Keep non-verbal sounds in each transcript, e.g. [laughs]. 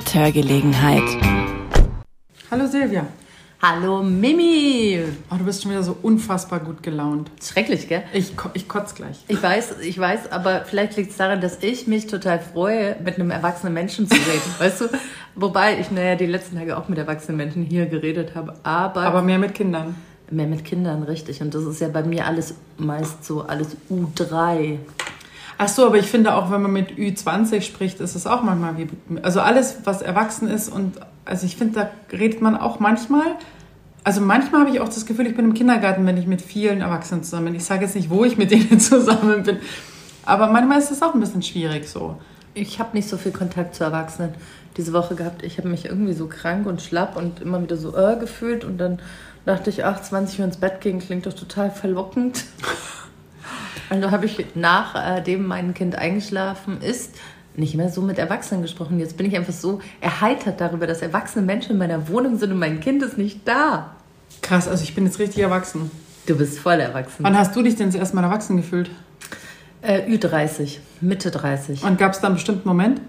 mit Hörgelegenheit. Hallo Silvia. Hallo Mimi. Oh, du bist schon wieder so unfassbar gut gelaunt. Schrecklich, gell? Ich, ich kotze gleich. Ich weiß, ich weiß, aber vielleicht liegt es daran, dass ich mich total freue, mit einem erwachsenen Menschen zu reden. [laughs] weißt du? Wobei ich, naja, die letzten Tage auch mit erwachsenen Menschen hier geredet habe. Aber, aber mehr mit Kindern. Mehr mit Kindern, richtig. Und das ist ja bei mir alles meist so, alles U3. Ach so, aber ich finde auch, wenn man mit Ü20 spricht, ist es auch manchmal wie, also alles, was erwachsen ist und, also ich finde, da redet man auch manchmal, also manchmal habe ich auch das Gefühl, ich bin im Kindergarten, wenn ich mit vielen Erwachsenen zusammen bin. Ich sage jetzt nicht, wo ich mit denen [laughs] zusammen bin, aber manchmal ist es auch ein bisschen schwierig so. Ich habe nicht so viel Kontakt zu Erwachsenen diese Woche gehabt. Ich habe mich irgendwie so krank und schlapp und immer wieder so äh, gefühlt und dann dachte ich, ach, 20 Uhr ins Bett gehen klingt doch total verlockend. [laughs] Also habe ich nachdem mein Kind eingeschlafen ist, nicht mehr so mit Erwachsenen gesprochen. Jetzt bin ich einfach so erheitert darüber, dass erwachsene Menschen in meiner Wohnung sind und mein Kind ist nicht da. Krass, also ich bin jetzt richtig erwachsen. Du bist voll erwachsen. Wann hast du dich denn zuerst mal erwachsen gefühlt? Äh, Ü30, Mitte 30. Und gab es da einen bestimmten Moment?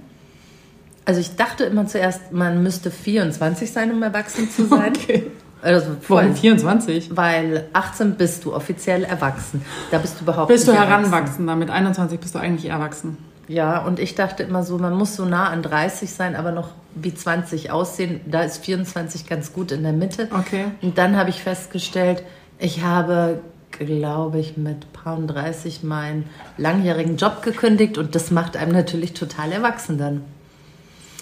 Also ich dachte immer zuerst, man müsste 24 sein, um erwachsen zu sein. [laughs] Okay. Also Warum 24? Weil 18 bist du offiziell erwachsen. Da bist du überhaupt bist du heranwachsen. Mit 21 bist du eigentlich erwachsen. Ja, und ich dachte immer so, man muss so nah an 30 sein, aber noch wie 20 aussehen. Da ist 24 ganz gut in der Mitte. Okay. Und dann habe ich festgestellt, ich habe, glaube ich, mit paar 30 meinen langjährigen Job gekündigt und das macht einem natürlich total erwachsen dann.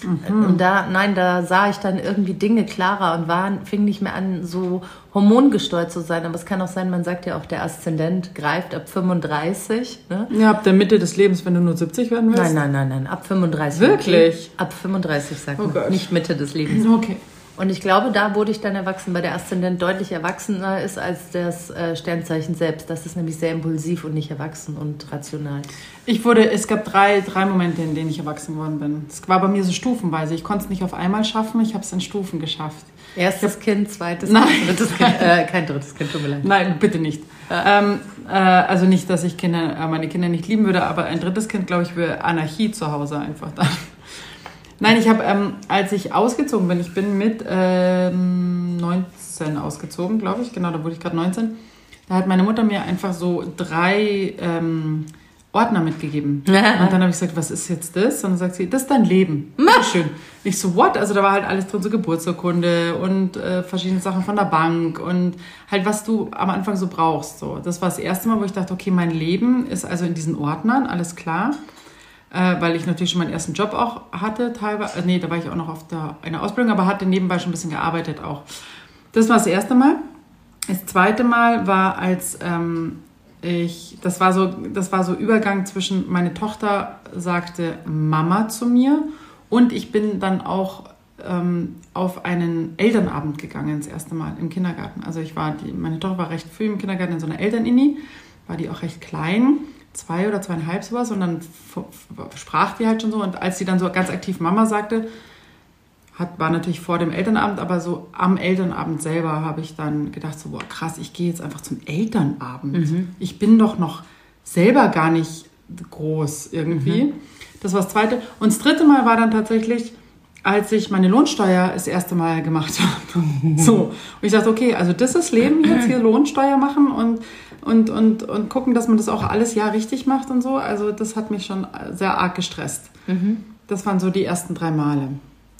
Mhm. Und da, nein, da sah ich dann irgendwie Dinge klarer und war, fing nicht mehr an, so hormongesteuert zu sein. Aber es kann auch sein, man sagt ja auch, der Aszendent greift ab 35. Ne? Ja, ab der Mitte des Lebens, wenn du nur 70 werden willst? Nein, nein, nein, nein, ab 35. Wirklich? Okay. Ab 35 sagt oh man, Gott. nicht Mitte des Lebens. Okay. Und ich glaube, da wurde ich dann erwachsen, weil der Aszendent deutlich erwachsener ist als das äh, Sternzeichen selbst. Das ist nämlich sehr impulsiv und nicht erwachsen und rational. Ich wurde, es gab drei, drei Momente, in denen ich erwachsen geworden bin. Es war bei mir so stufenweise. Ich konnte es nicht auf einmal schaffen, ich habe es in Stufen geschafft. Erstes hab, Kind, zweites nein, Kind, drittes Kind. Äh, kein drittes Kind, tut mir leid. Nein, bitte nicht. Ja. Ähm, äh, also nicht, dass ich Kinder, äh, meine Kinder nicht lieben würde, aber ein drittes Kind, glaube ich, wäre Anarchie zu Hause einfach da. Nein, ich habe, ähm, als ich ausgezogen bin, ich bin mit ähm, 19 ausgezogen, glaube ich, genau, da wurde ich gerade 19. Da hat meine Mutter mir einfach so drei ähm, Ordner mitgegeben. [laughs] Und dann habe ich gesagt, was ist jetzt das? Und dann sagt sie, das ist dein Leben. [laughs] Schön. Ich so, what? Also da war halt alles drin, so Geburtsurkunde und äh, verschiedene Sachen von der Bank und halt, was du am Anfang so brauchst. So. Das war das erste Mal, wo ich dachte, okay, mein Leben ist also in diesen Ordnern, alles klar äh, weil ich natürlich schon meinen ersten Job auch hatte, teilweise. Äh, nee, da war ich auch noch auf der, einer Ausbildung, aber hatte nebenbei schon ein bisschen gearbeitet auch. Das war das erste Mal. Das zweite Mal war, als ähm, ich, das war so, das war so Übergang zwischen, meine Tochter sagte Mama zu mir und ich bin dann auch ähm, auf einen Elternabend gegangen, das erste Mal im Kindergarten. Also ich war, die, meine Tochter war recht früh im Kindergarten in so einer Elterninni, war die auch recht klein zwei oder zweieinhalb sowas und dann sprach die halt schon so und als sie dann so ganz aktiv Mama sagte, hat, war natürlich vor dem Elternabend, aber so am Elternabend selber habe ich dann gedacht so, boah krass, ich gehe jetzt einfach zum Elternabend. Mhm. Ich bin doch noch selber gar nicht groß irgendwie. Mhm. Das war das zweite. Und das dritte Mal war dann tatsächlich, als ich meine Lohnsteuer das erste Mal gemacht habe. [laughs] so. Und ich dachte, okay, also das ist Leben jetzt hier Lohnsteuer machen und und, und, und gucken, dass man das auch alles ja richtig macht und so. Also das hat mich schon sehr arg gestresst. Mhm. Das waren so die ersten drei Male.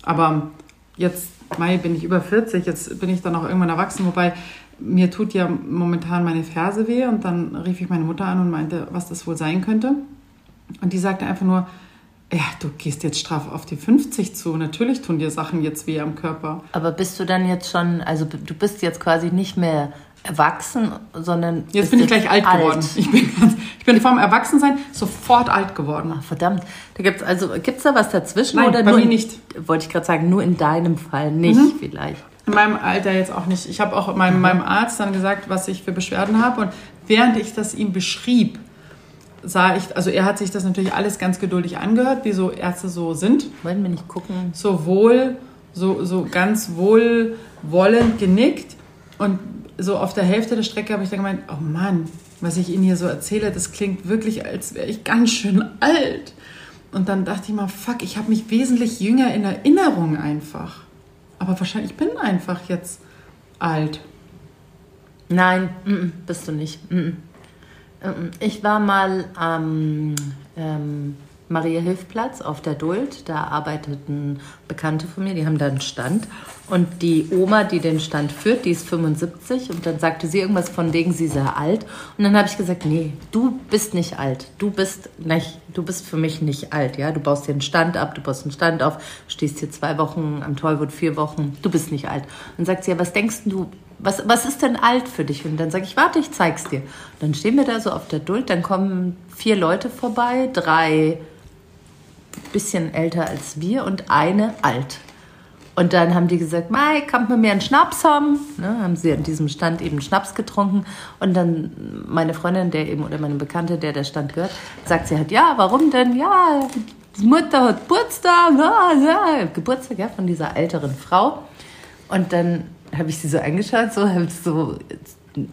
Aber jetzt, Mai, bin ich über 40, jetzt bin ich dann auch irgendwann erwachsen, wobei mir tut ja momentan meine Ferse weh und dann rief ich meine Mutter an und meinte, was das wohl sein könnte. Und die sagte einfach nur, ja, du gehst jetzt straff auf die 50 zu. Natürlich tun dir Sachen jetzt weh am Körper. Aber bist du dann jetzt schon, also du bist jetzt quasi nicht mehr erwachsen, sondern. Jetzt bin ich gleich alt, alt, geworden. Ich bin, ich bin vom Erwachsensein sofort alt geworden. Ach, verdammt. Da gibt's also, gibt's da was dazwischen? Nein, oder bei nur mir nicht. Wollte ich gerade sagen, nur in deinem Fall nicht, mhm. vielleicht. In meinem Alter jetzt auch nicht. Ich habe auch meinem, mhm. meinem Arzt dann gesagt, was ich für Beschwerden habe. Und während ich das ihm beschrieb, sah ich, also er hat sich das natürlich alles ganz geduldig angehört, wie so Ärzte so sind. Wollen wir nicht gucken? So wohl, so, so ganz wohlwollend genickt. Und so auf der Hälfte der Strecke habe ich dann gemeint, oh Mann, was ich Ihnen hier so erzähle, das klingt wirklich, als wäre ich ganz schön alt. und dann dachte ich mal, fuck, ich habe mich wesentlich jünger in Erinnerung einfach. Aber wahrscheinlich, ich bin einfach jetzt alt. Nein, bist du nicht. Mm ich war mal am ähm, Maria Hilfplatz auf der Duld. Da arbeiteten Bekannte von mir, die haben da einen Stand. Und die Oma, die den Stand führt, die ist 75. Und dann sagte sie irgendwas von wegen, sie sei alt. Und dann habe ich gesagt, nee, du bist nicht alt. Du bist nicht, du bist für mich nicht alt. Ja, du baust dir einen Stand ab, du baust einen Stand auf, stehst hier zwei Wochen am Tollwood, vier Wochen. Du bist nicht alt. Und dann sagt sie, ja, was denkst du, was, was ist denn alt für dich? Und dann sage ich, warte, ich zeig's dir. dann stehen wir da so auf der Duld, dann kommen vier Leute vorbei, drei bisschen älter als wir und eine alt. Und dann haben die gesagt, Mai, kann man mir einen Schnaps haben? Ne, haben sie an diesem Stand eben Schnaps getrunken. Und dann meine Freundin, der eben, oder meine Bekannte, der der Stand gehört, sagt sie halt, ja, warum denn? Ja, die Mutter hat Geburtstag, ja, ja. Geburtstag, ja, von dieser älteren Frau. Und dann habe ich sie so angeschaut, so, habe so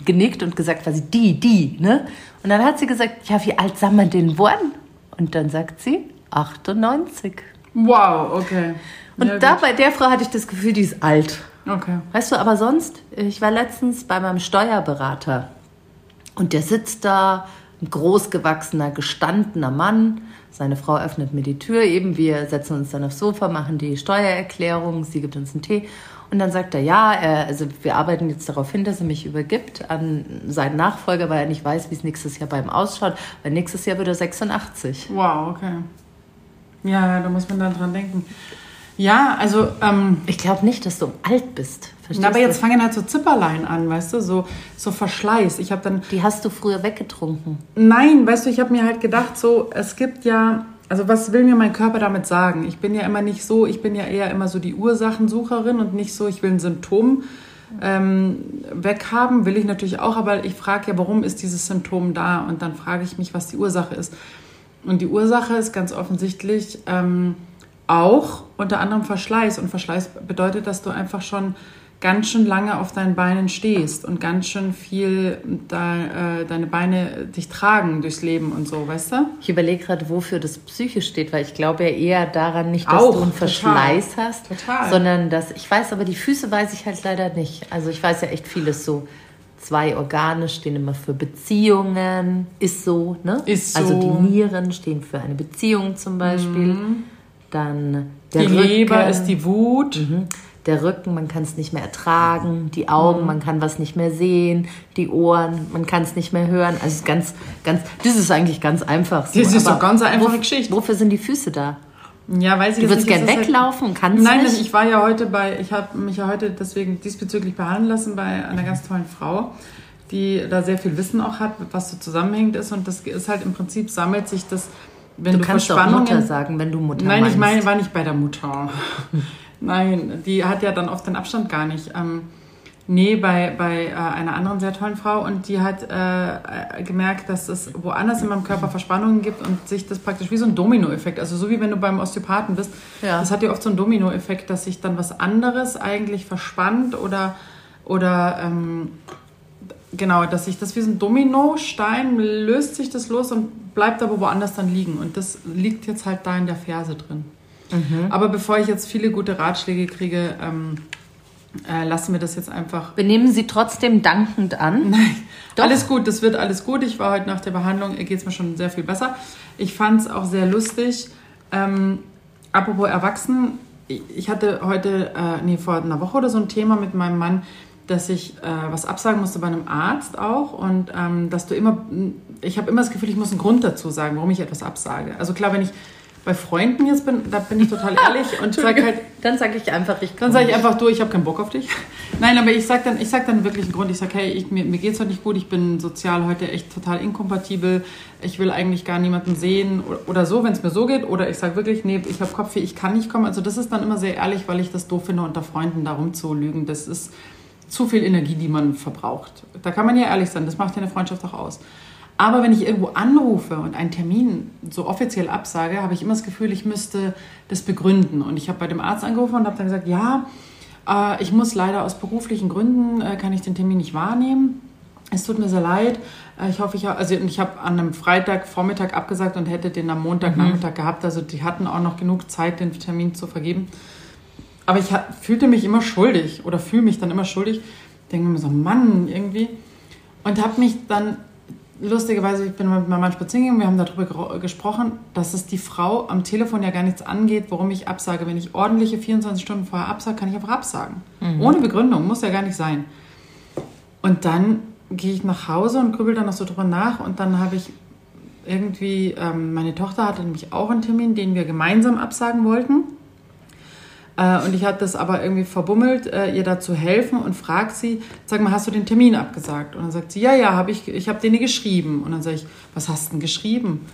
genickt und gesagt, quasi die, die, ne? Und dann hat sie gesagt, ja, wie alt soll man denn worden? Und dann sagt sie, 98. Wow, okay. Und ja, da gut. bei der Frau hatte ich das Gefühl, die ist alt. Okay. Weißt du, aber sonst, ich war letztens bei meinem Steuerberater und der sitzt da, ein großgewachsener, gestandener Mann. Seine Frau öffnet mir die Tür, eben wir setzen uns dann aufs Sofa, machen die Steuererklärung, sie gibt uns einen Tee und dann sagt er, ja, er, also wir arbeiten jetzt darauf hin, dass er mich übergibt an seinen Nachfolger, weil er nicht weiß, wie es nächstes Jahr bei ihm ausschaut, weil nächstes Jahr wird er 86. Wow, okay. Ja, da muss man dann dran denken. Ja, also. Ähm, ich glaube nicht, dass du alt bist. Verstehst aber jetzt fangen halt so Zipperlein an, weißt du, so, so Verschleiß. Ich habe dann. Die hast du früher weggetrunken. Nein, weißt du, ich habe mir halt gedacht, so, es gibt ja. Also was will mir mein Körper damit sagen? Ich bin ja immer nicht so, ich bin ja eher immer so die Ursachensucherin und nicht so, ich will ein Symptom ähm, weghaben, will ich natürlich auch, aber ich frage ja, warum ist dieses Symptom da? Und dann frage ich mich, was die Ursache ist. Und die Ursache ist ganz offensichtlich ähm, auch unter anderem Verschleiß. Und Verschleiß bedeutet, dass du einfach schon ganz schön lange auf deinen Beinen stehst und ganz schön viel da, äh, deine Beine dich tragen durchs Leben und so, weißt du? Ich überlege gerade, wofür das psychisch steht, weil ich glaube ja eher daran nicht, dass Auch, du einen Verschleiß total, hast, total. sondern dass ich weiß, aber die Füße weiß ich halt leider nicht. Also ich weiß ja echt vieles so Zwei Organe stehen immer für Beziehungen, ist so, ne? Ist so. Also die Nieren stehen für eine Beziehung zum Beispiel. Mhm. Dann der die Rücken. Leber ist die Wut. Mhm. Der Rücken, man kann es nicht mehr ertragen. Die Augen, Mhm. man kann was nicht mehr sehen. Die Ohren, man kann es nicht mehr hören. Also es ist ganz, ganz, das ist eigentlich ganz einfach. So. Das ist doch ganz einfache wo- Geschichte. Wofür sind die Füße da? Ja, weiß ich Du würdest nicht, gern das ist halt- weglaufen und kannst Nein, nicht. ich war ja heute bei, ich habe mich ja heute deswegen diesbezüglich behandeln lassen bei einer ganz tollen Frau, die da sehr viel Wissen auch hat, was so zusammenhängend ist. Und das ist halt im Prinzip sammelt sich das, wenn du du, kannst doch. Mutter sagen, wenn du Mutter Nein, meinst. ich meine, war nicht bei der Mutter. [laughs] Nein, die hat ja dann oft den Abstand gar nicht. Ähm, nee, bei, bei äh, einer anderen sehr tollen Frau und die hat äh, äh, gemerkt, dass es woanders in meinem Körper Verspannungen gibt und sich das praktisch wie so ein Dominoeffekt, also so wie wenn du beim Osteopathen bist, Ja. das hat ja oft so einen Dominoeffekt, dass sich dann was anderes eigentlich verspannt oder, oder ähm, genau, dass sich das wie so ein Dominostein löst sich das los und bleibt aber woanders dann liegen. Und das liegt jetzt halt da in der Ferse drin. Aber bevor ich jetzt viele gute Ratschläge kriege, ähm, äh, lassen wir das jetzt einfach. Wir nehmen sie trotzdem dankend an. [laughs] Doch. Alles gut, das wird alles gut. Ich war heute nach der Behandlung, geht es mir schon sehr viel besser. Ich fand es auch sehr lustig. Ähm, apropos Erwachsenen, ich ich hatte heute, äh, nee, vor einer Woche oder so ein Thema mit meinem Mann, dass ich äh, was absagen musste bei einem Arzt auch und ähm, dass du immer, ich habe immer das Gefühl, ich muss einen Grund dazu sagen, warum ich etwas absage. Also klar, wenn ich bei Freunden jetzt bin, da bin ich total ehrlich [laughs] und sage halt, Dann sage ich einfach, ich dann sage ich einfach, du, ich habe keinen Bock auf dich. [laughs] Nein, aber ich sage dann, ich sag dann wirklich einen Grund. Ich sage, hey, ich, mir, mir geht es heute nicht gut, ich bin sozial heute echt total inkompatibel. Ich will eigentlich gar niemanden sehen oder, oder so, wenn es mir so geht. Oder ich sage wirklich, nee, ich habe Kopfweh, ich kann nicht kommen. Also das ist dann immer sehr ehrlich, weil ich das doof finde, unter Freunden darum zu lügen. Das ist zu viel Energie, die man verbraucht. Da kann man ja ehrlich sein, das macht ja eine Freundschaft auch aus. Aber wenn ich irgendwo anrufe und einen Termin so offiziell absage, habe ich immer das Gefühl, ich müsste das begründen. Und ich habe bei dem Arzt angerufen und habe dann gesagt, ja, äh, ich muss leider aus beruflichen Gründen, äh, kann ich den Termin nicht wahrnehmen. es tut mir sehr leid. Äh, Ich hoffe, ich habe, also ich habe an einem Freitagvormittag abgesagt und hätte den am Montagnachmittag gehabt. Also die hatten auch noch genug Zeit, den Termin zu vergeben. Aber ich fühlte mich immer schuldig oder fühle mich dann immer schuldig. Denke mir so, Mann, irgendwie. Und habe mich dann, lustigerweise, ich bin mit meinem Mann spazieren gegangen, wir haben darüber gesprochen, dass es die Frau am Telefon ja gar nichts angeht, warum ich absage. Wenn ich ordentliche 24 Stunden vorher absage, kann ich einfach absagen. Ohne Begründung, muss ja gar nicht sein. Und dann gehe ich nach Hause und grübel dann noch so drüber nach und dann habe ich irgendwie, ähm, meine Tochter hatte nämlich auch einen Termin, den wir gemeinsam absagen wollten. Äh, und ich habe das aber irgendwie verbummelt, äh, ihr da zu helfen und frage sie, sag mal, hast du den Termin abgesagt? Und dann sagt sie, ja, ja, habe ich, ich habe den geschrieben. Und dann sage ich, was hast du denn geschrieben?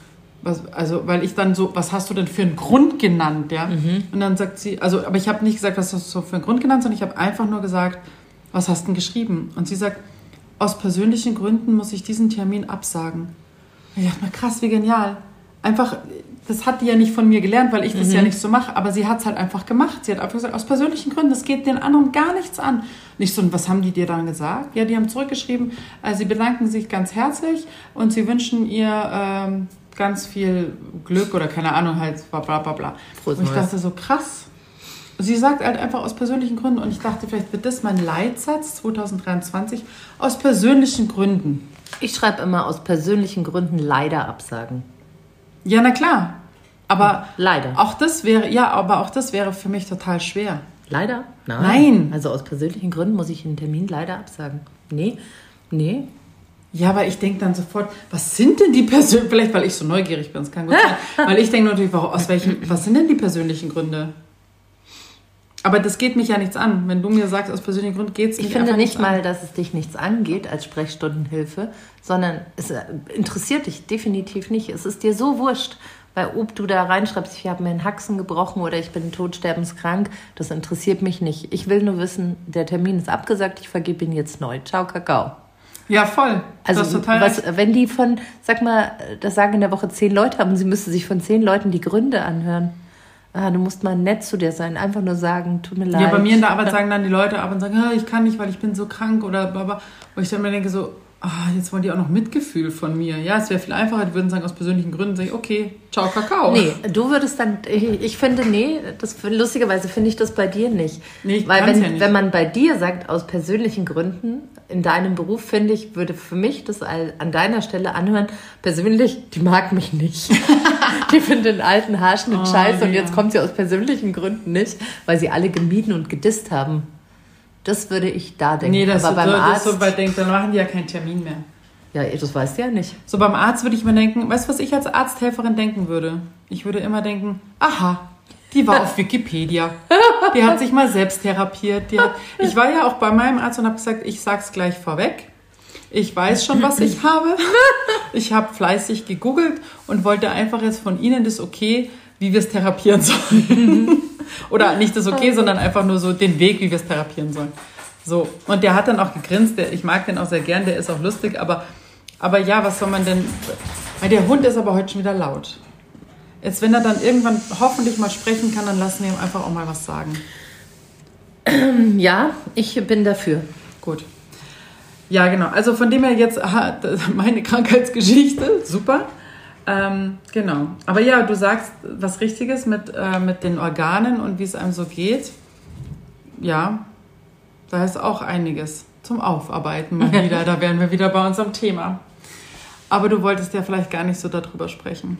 Was, also, weil ich dann so, was hast du denn für einen Grund genannt, ja? Und dann sagt sie, also, aber ich habe nicht gesagt, was hast du für einen Grund genannt, sondern ich habe einfach nur gesagt, was hast du denn geschrieben? Und sie sagt, aus persönlichen Gründen muss ich diesen Termin absagen. Und ich dachte mir, krass, wie genial. Einfach, das hat die ja nicht von mir gelernt, weil ich das ja nicht so mache, aber sie hat es halt einfach gemacht. Sie hat einfach gesagt, aus persönlichen Gründen, das geht den anderen gar nichts an. Nicht so, und was haben die dir dann gesagt? Ja, die haben zurückgeschrieben, äh, sie bedanken sich ganz herzlich und sie wünschen ihr ähm, ganz viel Glück oder keine Ahnung, halt bla bla bla bla. Und ich dachte so, krass. Sie sagt halt einfach aus persönlichen Gründen und ich dachte, vielleicht wird das mein Leitsatz 2023 aus persönlichen Gründen. Ich schreibe immer aus persönlichen Gründen leider absagen. Ja, na klar. Aber Leider. auch das wäre, ja, aber auch das wäre für mich total schwer. Leider? Nein. Nein. Also aus persönlichen Gründen muss ich einen Termin leider absagen. Nee, nee. Ja, aber ich denke dann sofort, was sind denn die persönlichen, vielleicht weil ich so neugierig bin, das kann gut sein, [laughs] weil ich denke natürlich, aus welchen, was sind denn die persönlichen Gründe? Aber das geht mich ja nichts an. Wenn du mir sagst, aus persönlichen Gründen geht es mich Ich finde nicht mal, an. dass es dich nichts angeht als Sprechstundenhilfe, sondern es äh, interessiert dich definitiv nicht. Es ist dir so wurscht, weil ob du da reinschreibst, ich habe mir einen Haxen gebrochen oder ich bin todsterbenskrank, das interessiert mich nicht. Ich will nur wissen, der Termin ist abgesagt, ich vergebe ihn jetzt neu. Ciao, Kakao. Ja, voll. Also das ist total was, wenn die von, sag mal, das sagen in der Woche zehn Leute haben, sie müsste sich von zehn Leuten die Gründe anhören. Ah, du musst mal nett zu dir sein, einfach nur sagen, tut mir leid. Ja, bei mir in der Arbeit [laughs] sagen dann die Leute ab und sagen, "Ah, ich kann nicht, weil ich bin so krank oder bla bla. Wo ich dann mir denke so, ah, jetzt wollen die auch noch Mitgefühl von mir. Ja, es wäre viel einfacher, die würden sagen, aus persönlichen Gründen, sage ich, okay, ciao, Kakao. Nee, du würdest dann, ich, ich finde, nee, das, lustigerweise finde ich das bei dir nicht. Nee, ich Weil wenn, ja nicht. wenn man bei dir sagt, aus persönlichen Gründen, in deinem Beruf, finde ich, würde für mich das an deiner Stelle anhören, persönlich, die mag mich nicht. [laughs] die findet den alten Haarschnitt Oh, scheiße und ja. jetzt kommt sie aus persönlichen Gründen nicht, weil sie alle gemieden und gedisst haben. Das würde ich da denken. Nee, das, Aber so, beim das Arzt, so weit denkt, dann machen die ja keinen Termin mehr. ja, das weißt du ja nicht. So beim Arzt würde ich mir denken, weißt du, was ich als Arzthelferin denken würde? Ich würde immer denken, aha, die war auf Wikipedia. Die hat sich mal selbst therapiert. Hat, ich war ja auch bei meinem Arzt und habe gesagt, ich sag's gleich vorweg. Ich weiß schon, was ich [laughs] habe. Ich habe fleißig gegoogelt und wollte einfach jetzt von Ihnen das okay, wie wir es therapieren sollen. [laughs] Oder nicht das okay, sondern einfach nur so den Weg, wie wir es therapieren sollen. So. Und der hat dann auch gegrinst. Der, ich mag den auch sehr gern, der ist auch lustig, aber, aber ja, was soll man denn. Weil der Hund ist aber heute schon wieder laut. Jetzt, wenn er dann irgendwann hoffentlich mal sprechen kann, dann lassen wir ihm einfach auch mal was sagen. [clears throat] Ja, ich bin dafür. Gut. Ja, genau. Also von dem her jetzt [laughs] meine Krankheitsgeschichte, super. Ähm, genau. Aber ja, du sagst was Richtiges mit, äh, mit den Organen und wie es einem so geht. Ja, da ist auch einiges zum Aufarbeiten mal [laughs] wieder. Da wären wir wieder bei unserem Thema. Aber du wolltest ja vielleicht gar nicht so darüber sprechen.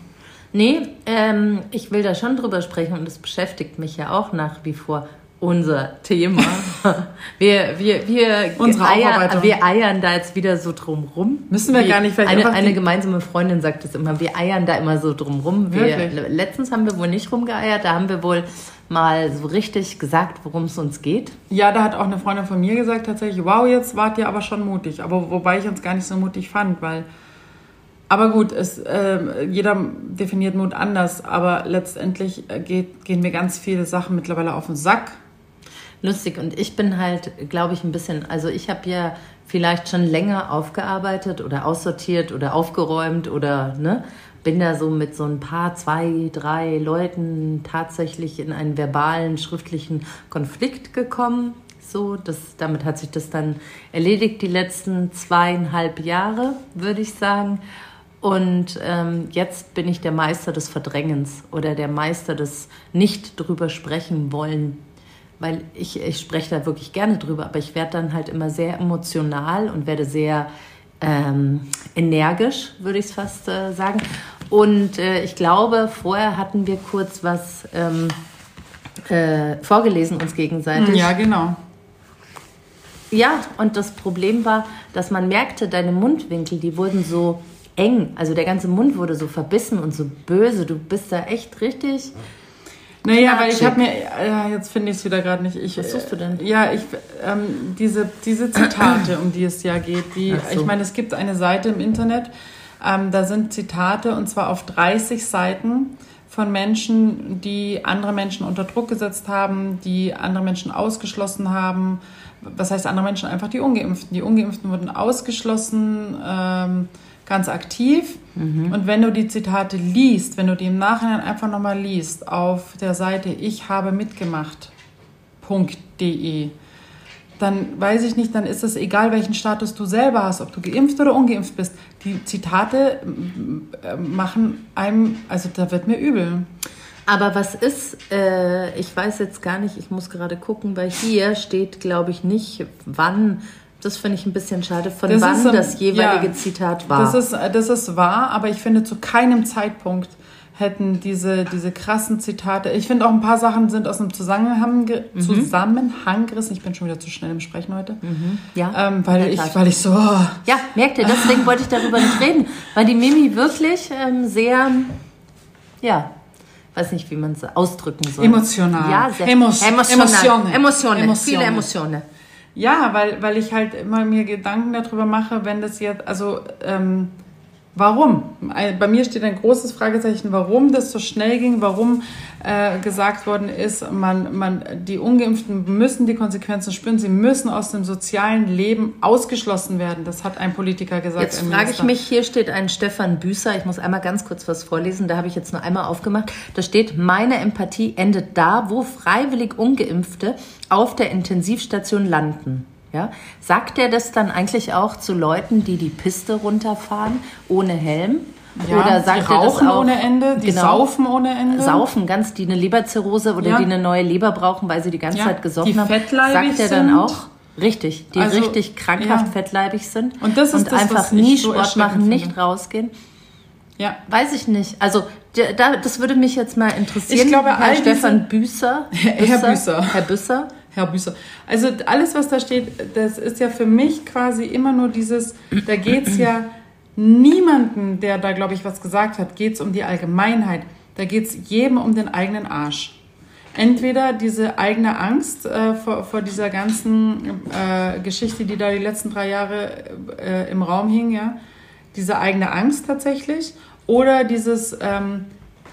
Nee, ähm, ich will da schon drüber sprechen und es beschäftigt mich ja auch nach wie vor unser Thema. [laughs] wir, wir, wir, Unsere eiern, wir eiern da jetzt wieder so drum rum. Müssen wir Wie gar nicht, vielleicht eine, eine gemeinsame Freundin sagt es immer, wir eiern da immer so drum rum. Wir, letztens haben wir wohl nicht rumgeeiert, da haben wir wohl mal so richtig gesagt, worum es uns geht. Ja, da hat auch eine Freundin von mir gesagt tatsächlich, wow, jetzt wart ihr aber schon mutig. Aber wobei ich uns gar nicht so mutig fand, weil. Aber gut, es, äh, jeder definiert Mut anders, aber letztendlich äh, geht, gehen mir ganz viele Sachen mittlerweile auf den Sack. Lustig und ich bin halt, glaube ich, ein bisschen, also ich habe ja vielleicht schon länger aufgearbeitet oder aussortiert oder aufgeräumt oder ne, bin da so mit so ein paar, zwei, drei Leuten tatsächlich in einen verbalen, schriftlichen Konflikt gekommen. So, das, damit hat sich das dann erledigt, die letzten zweieinhalb Jahre, würde ich sagen. Und ähm, jetzt bin ich der Meister des Verdrängens oder der Meister des Nicht drüber sprechen wollen. Weil ich, ich spreche da wirklich gerne drüber, aber ich werde dann halt immer sehr emotional und werde sehr ähm, energisch, würde ich es fast äh, sagen. Und äh, ich glaube, vorher hatten wir kurz was ähm, äh, vorgelesen uns gegenseitig. Ja, genau. Ja, und das Problem war, dass man merkte, deine Mundwinkel, die wurden so eng. Also der ganze Mund wurde so verbissen und so böse. Du bist da echt richtig. Naja, weil ich habe mir, ja, jetzt finde ich es wieder gerade nicht. Ich, Was suchst du denn? Ja, ich, ähm, diese, diese Zitate, um die es ja geht, die, so. ich meine, es gibt eine Seite im Internet, ähm, da sind Zitate und zwar auf 30 Seiten von Menschen, die andere Menschen unter Druck gesetzt haben, die andere Menschen ausgeschlossen haben. Was heißt andere Menschen? Einfach die Ungeimpften. Die Ungeimpften wurden ausgeschlossen, ähm, ganz aktiv. Und wenn du die Zitate liest, wenn du die im Nachhinein einfach nochmal liest, auf der Seite ich habe mitgemacht.de, dann weiß ich nicht, dann ist es egal, welchen Status du selber hast, ob du geimpft oder ungeimpft bist. Die Zitate äh, machen einem, also da wird mir übel. Aber was ist, äh, ich weiß jetzt gar nicht, ich muss gerade gucken, weil hier steht, glaube ich, nicht, wann, das finde ich ein bisschen schade, von Das wann ist, ähm, das jeweilige ja, Zitat war. Das ist, das ist wahr, aber ich finde, zu keinem Zeitpunkt hätten diese, diese krassen Zitate, ich finde auch ein paar Sachen sind aus dem Zusammenhang, Mhm. Zusammenhang gerissen. Ich bin schon wieder zu schnell im Sprechen heute. ja, Ähm, weil, ich, weil ich so, oh, Ja, merkt ihr, deswegen wollte ich darüber nicht reden, weil die Mimi wirklich ähm, sehr, ja, weiß nicht, wie man es ausdrücken soll. Emotional. Ja, sehr Emos- emotional. Emotionen. Emotionen. Viele Emotionen. Ja, weil, weil ich halt immer mir Gedanken darüber mache, wenn das jetzt, also ähm, warum? Ein- Bei mir steht ein großes Fragezeichen, warum das so schnell ging, warum äh, gesagt worden ist, man, man, die Ungeimpften müssen die Konsequenzen spüren, sie müssen aus dem sozialen Leben ausgeschlossen werden. Das hat ein Politiker gesagt. Jetzt frage ich mich, hier steht ein Stefan Büßer, ich muss einmal ganz kurz was vorlesen, da habe ich jetzt nur einmal aufgemacht. Da steht, meine Empathie endet da, wo freiwillig Ungeimpfte auf der Intensivstation landen. Ja? Sagt er das dann eigentlich auch zu Leuten, die die Piste runterfahren, ohne Helm? Ja, Oder die sagt er das rauchen auch, ohne Ende, die Genau. saufen ohne Ende. Saufen, ganz, die eine Leberzirrhose oder Ja. die eine neue Leber brauchen, weil sie die ganze Ja, Zeit gesoffen die haben. Sagt er dann auch, richtig, die Also, richtig krankhaft fettleibig sind Und das ist das, einfach nie so Sport erschreckend machen, nicht finde. rausgehen. Ja, Weiß ich nicht. Also da, das würde mich jetzt mal interessieren. Ich glaube, Herr Stefan Büßer, [laughs] Herr Büßer. Herr Büßer. Herr Büßer. Also alles, was da steht, das ist ja für mich quasi immer nur dieses, da geht es ja niemanden, der da, glaube ich, was gesagt hat, geht es um die Allgemeinheit. Da geht es jedem um den eigenen Arsch. Entweder diese eigene Angst äh, vor, vor dieser ganzen äh, Geschichte, die da die letzten drei Jahre äh, im Raum hing, ja, diese eigene Angst tatsächlich, oder dieses, ähm,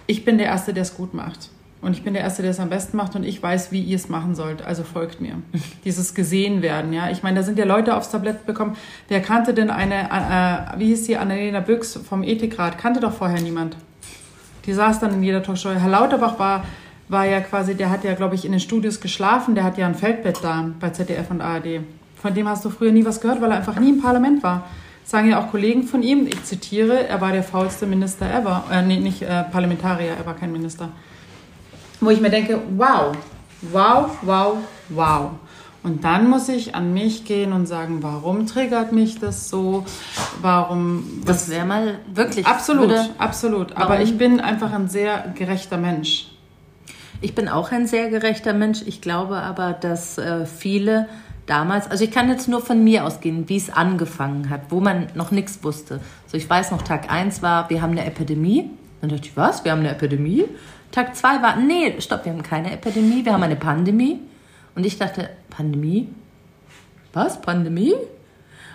ich bin der Erste, der es gut macht. Und ich bin der Erste, der es am besten macht und ich weiß, wie ihr es machen sollt. Also folgt mir. [laughs] Dieses gesehen werden, ja. Ich meine, da sind ja Leute aufs Tablett bekommen. Wer kannte denn eine, äh, wie hieß die, Annalena Büchs vom Ethikrat? Kannte doch vorher niemand. Die saß dann in jeder Talkshow. Herr Lauterbach war, war ja quasi, der hat ja, glaube ich, in den Studios geschlafen. Der hat ja ein Feldbett da bei ZDF und ARD. Von dem hast du früher nie was gehört, weil er einfach nie im Parlament war. Sagen ja auch Kollegen von ihm, ich zitiere, er war der faulste Minister ever. Äh, nee, nicht äh, Parlamentarier, er war kein Minister. Wo ich mir denke, wow, wow, wow, wow. Und dann muss ich an mich gehen und sagen, warum triggert mich das so? Warum? Das wäre mal wirklich. Absolut, Würde, absolut. Aber Warum? ich bin einfach ein sehr gerechter Mensch. ich bin auch ein sehr gerechter Mensch. Ich glaube aber, dass äh, viele damals, also ich kann jetzt nur von mir ausgehen, wie es angefangen hat, wo man noch nichts wusste. So, ich weiß noch, Tag 1 war, wir haben eine Epidemie. Dann dachte ich, was? Wir haben eine Epidemie? Tag 2 war, nee, stopp, wir haben keine Epidemie, wir haben eine Pandemie. Und ich dachte, Pandemie? Was? Pandemie?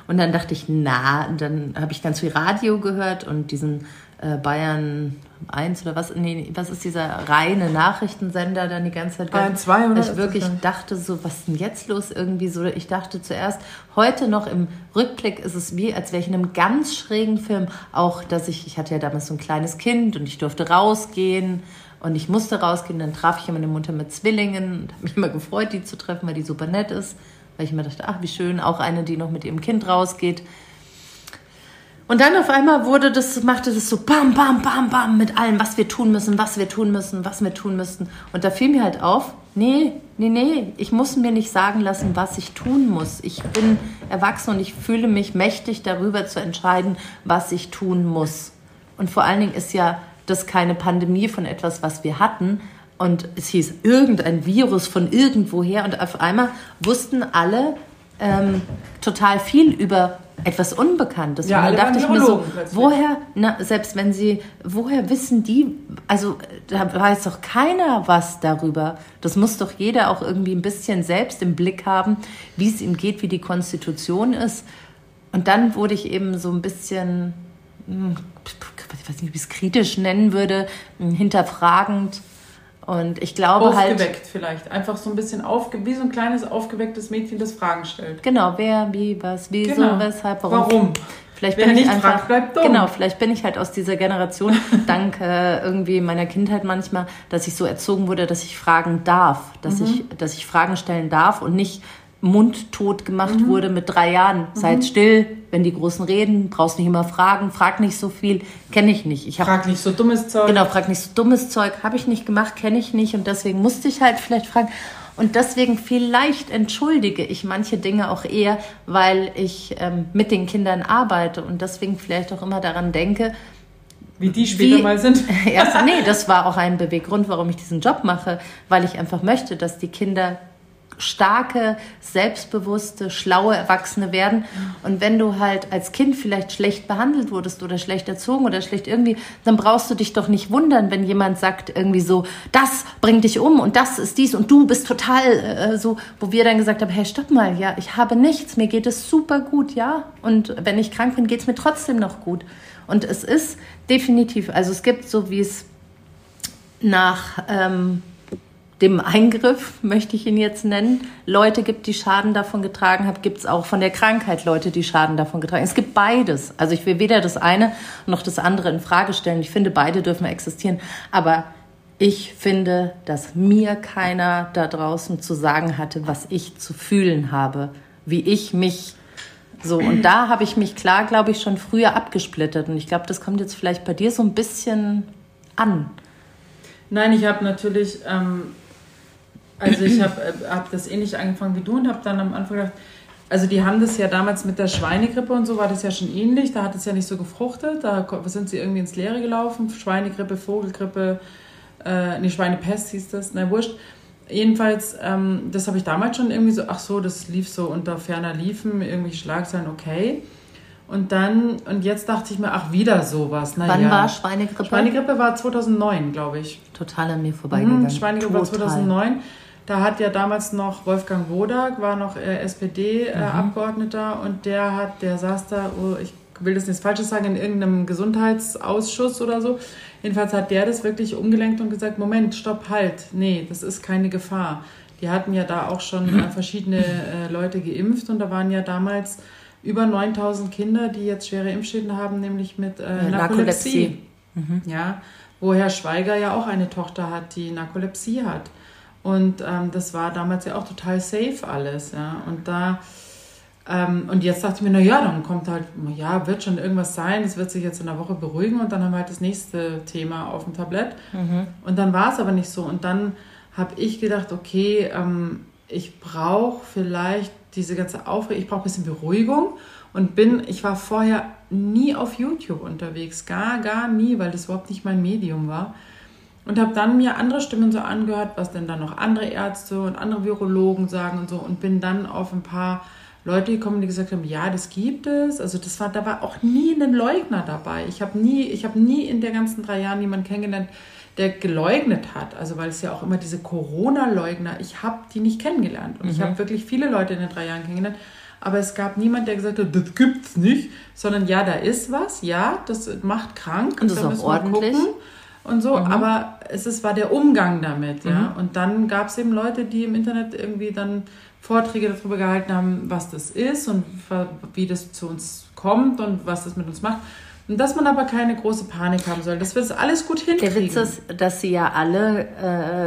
Und dann dachte ich, na, dann habe ich ganz viel Radio gehört und diesen äh, Bayern 1 oder was, nee, was ist dieser reine Nachrichtensender dann die ganze Zeit? Bayern 2 oder? Ich wirklich dachte so, was ist denn jetzt los irgendwie so? Ich dachte zuerst, heute noch im Rückblick ist es wie, als wäre ich in einem ganz schrägen Film, auch dass ich, ich hatte ja damals so ein kleines Kind und ich durfte rausgehen und ich musste rausgehen, dann traf ich immer eine Mutter mit Zwillingen und habe mich immer gefreut, die zu treffen, weil die super nett ist, weil ich immer dachte, ach wie schön, auch eine, die noch mit ihrem Kind rausgeht. Und dann auf einmal wurde das, machte das so bam, bam, bam, bam mit allem, was wir tun müssen, was wir tun müssen, was wir tun müssen. Und da fiel mir halt auf, nee, nee, nee, ich muss mir nicht sagen lassen, was ich tun muss. Ich bin erwachsen und ich fühle mich mächtig darüber zu entscheiden, was ich tun muss. Und vor allen Dingen ist ja das keine Pandemie von etwas, was wir hatten. Und es hieß irgendein Virus von irgendwoher. Und auf einmal wussten alle ähm, total viel über etwas Unbekanntes. Ja, und dann dachte ich mir so, plötzlich. woher, na, selbst wenn sie, woher wissen die, also da weiß doch keiner was darüber. Das muss doch jeder auch irgendwie ein bisschen selbst im Blick haben, wie es ihm geht, wie die Konstitution ist. Und dann wurde ich eben so ein bisschen, hm, ich weiß nicht, wie ich es kritisch nennen würde, hm, hinterfragend. Und ich glaube halt, Aufgeweckt vielleicht. Einfach so ein bisschen aufge wie so ein kleines aufgewecktes Mädchen, das Fragen stellt. genau, wer, wie, was, wieso, Genau. weshalb, warum. Warum? Vielleicht Wer bin ich einfach, fragt, bleibt dumm. genau, vielleicht bin ich halt aus dieser Generation, [laughs] dank äh, irgendwie meiner Kindheit manchmal, dass ich so erzogen wurde, dass ich fragen darf, dass Mhm. ich, dass ich Fragen stellen darf und nicht mundtot gemacht Mhm. wurde mit drei Jahren. Seid still, wenn die Großen reden, brauchst nicht immer fragen, frag nicht so viel, kenne ich nicht. Ich habe Frag nicht so dummes Zeug. Genau, frag nicht so dummes Zeug, habe ich nicht gemacht, kenne ich nicht und deswegen musste ich halt vielleicht fragen. Und deswegen vielleicht entschuldige ich manche Dinge auch eher, weil ich ähm, mit den Kindern arbeite und deswegen vielleicht auch immer daran denke, Wie die später Wie- mal sind. [laughs] Erst, nee, das war auch ein Beweggrund, warum ich diesen Job mache, weil ich einfach möchte, dass die Kinder starke, selbstbewusste, schlaue Erwachsene werden. Und wenn du halt als Kind vielleicht schlecht behandelt wurdest oder schlecht erzogen oder schlecht irgendwie, dann brauchst du dich doch nicht wundern, wenn jemand sagt irgendwie so, das bringt dich um und das ist dies und du bist total äh, so, wo wir dann gesagt haben, hey, stopp mal, ja, ich habe nichts, mir geht es super gut, ja. Und wenn ich krank bin, geht es mir trotzdem noch gut. Und es ist definitiv, also es gibt so wie es nach ähm, dem Eingriff, möchte ich ihn jetzt nennen, Leute gibt, die Schaden davon getragen haben, gibt es auch von der Krankheit Leute, die Schaden davon getragen haben. Es gibt beides. Also ich will weder das eine noch das andere in Frage stellen. Ich finde, beide dürfen existieren. Aber ich finde, dass mir keiner da draußen zu sagen hatte, was ich zu fühlen habe, wie ich mich so. Und da habe ich mich klar, glaube ich, schon früher abgesplittert. Und ich glaube, das kommt jetzt vielleicht bei dir so ein bisschen an. Nein, ich habe natürlich, ähm, also ich habe äh, hab das ähnlich angefangen wie du und habe dann am Anfang gedacht, also die haben das ja damals mit der Schweinegrippe und so war das ja schon ähnlich. Da hat es ja nicht so gefruchtet. Da sind sie irgendwie ins Leere gelaufen. Schweinegrippe, Vogelgrippe, äh, nee, Schweinepest hieß das, na wurscht. Jedenfalls, ähm, das habe ich damals schon irgendwie so, ach so, das lief so unter ferner Liefen, irgendwelche Schlagzeilen, okay. Und dann, und jetzt dachte ich mir, ach, wieder sowas. Na Wann ja. war Schweinegrippe? Schweinegrippe war 2009, glaube ich. Total an mir vorbeigegangen. Mhm, Schweinegrippe war Total. 2009. Da hat ja damals noch Wolfgang Wodak, war noch äh, SPD-Abgeordneter und der hat, der saß da, oh, ich will das nichts Falsches sagen, in irgendeinem Gesundheitsausschuss oder so. Jedenfalls hat der das wirklich umgelenkt und gesagt, Moment, stopp, halt, nee, das ist keine Gefahr. Die hatten ja da auch schon äh, verschiedene äh, Leute geimpft und da waren ja damals über 9000 Kinder, die jetzt schwere Impfschäden haben, nämlich mit äh, Äh, Narkolepsie. Narkolepsie. Ja, wo Herr Schweiger ja auch eine Tochter hat, die Narkolepsie hat. Und ähm, das war damals ja auch total safe alles. Ja. Und da ähm, und jetzt dachte ich mir, na ja, dann kommt halt, ja, wird schon irgendwas sein, es wird sich jetzt in der Woche beruhigen und dann haben wir halt das nächste Thema auf dem Tablett. Und dann war es aber nicht so. Und dann habe ich gedacht, okay, ähm, ich brauche vielleicht diese ganze Aufregung, ich brauche ein bisschen Beruhigung und bin, ich war vorher nie auf YouTube unterwegs, gar, gar nie, weil das überhaupt nicht mein Medium war. Und habe dann mir andere Stimmen so angehört, was denn dann noch andere Ärzte und andere Virologen sagen und so und bin dann auf ein paar Leute gekommen, die gesagt haben, ja, das gibt es. Also das war, da war auch nie ein Leugner dabei. Ich habe nie, ich habe nie in der ganzen drei Jahren jemanden kennengelernt, der geleugnet hat. Also weil es ja auch immer diese Corona-Leugner, ich habe die nicht kennengelernt. Und ich habe wirklich viele Leute in den drei Jahren kennengelernt. aber es gab niemand, der gesagt hat, das gibt's nicht, sondern ja, da ist was, ja, das macht krank Und das da ist auch müssen wir ordentlich. gucken und so, Mhm. aber es ist, war der Umgang damit, ja. Und dann gab es eben Leute, die im Internet irgendwie dann Vorträge darüber gehalten haben, was das ist und wie das zu uns kommt und was das mit uns macht. Und dass man aber keine große Panik haben soll, dass wir das alles gut hinkriegen. Der Witz ist, dass sie ja alle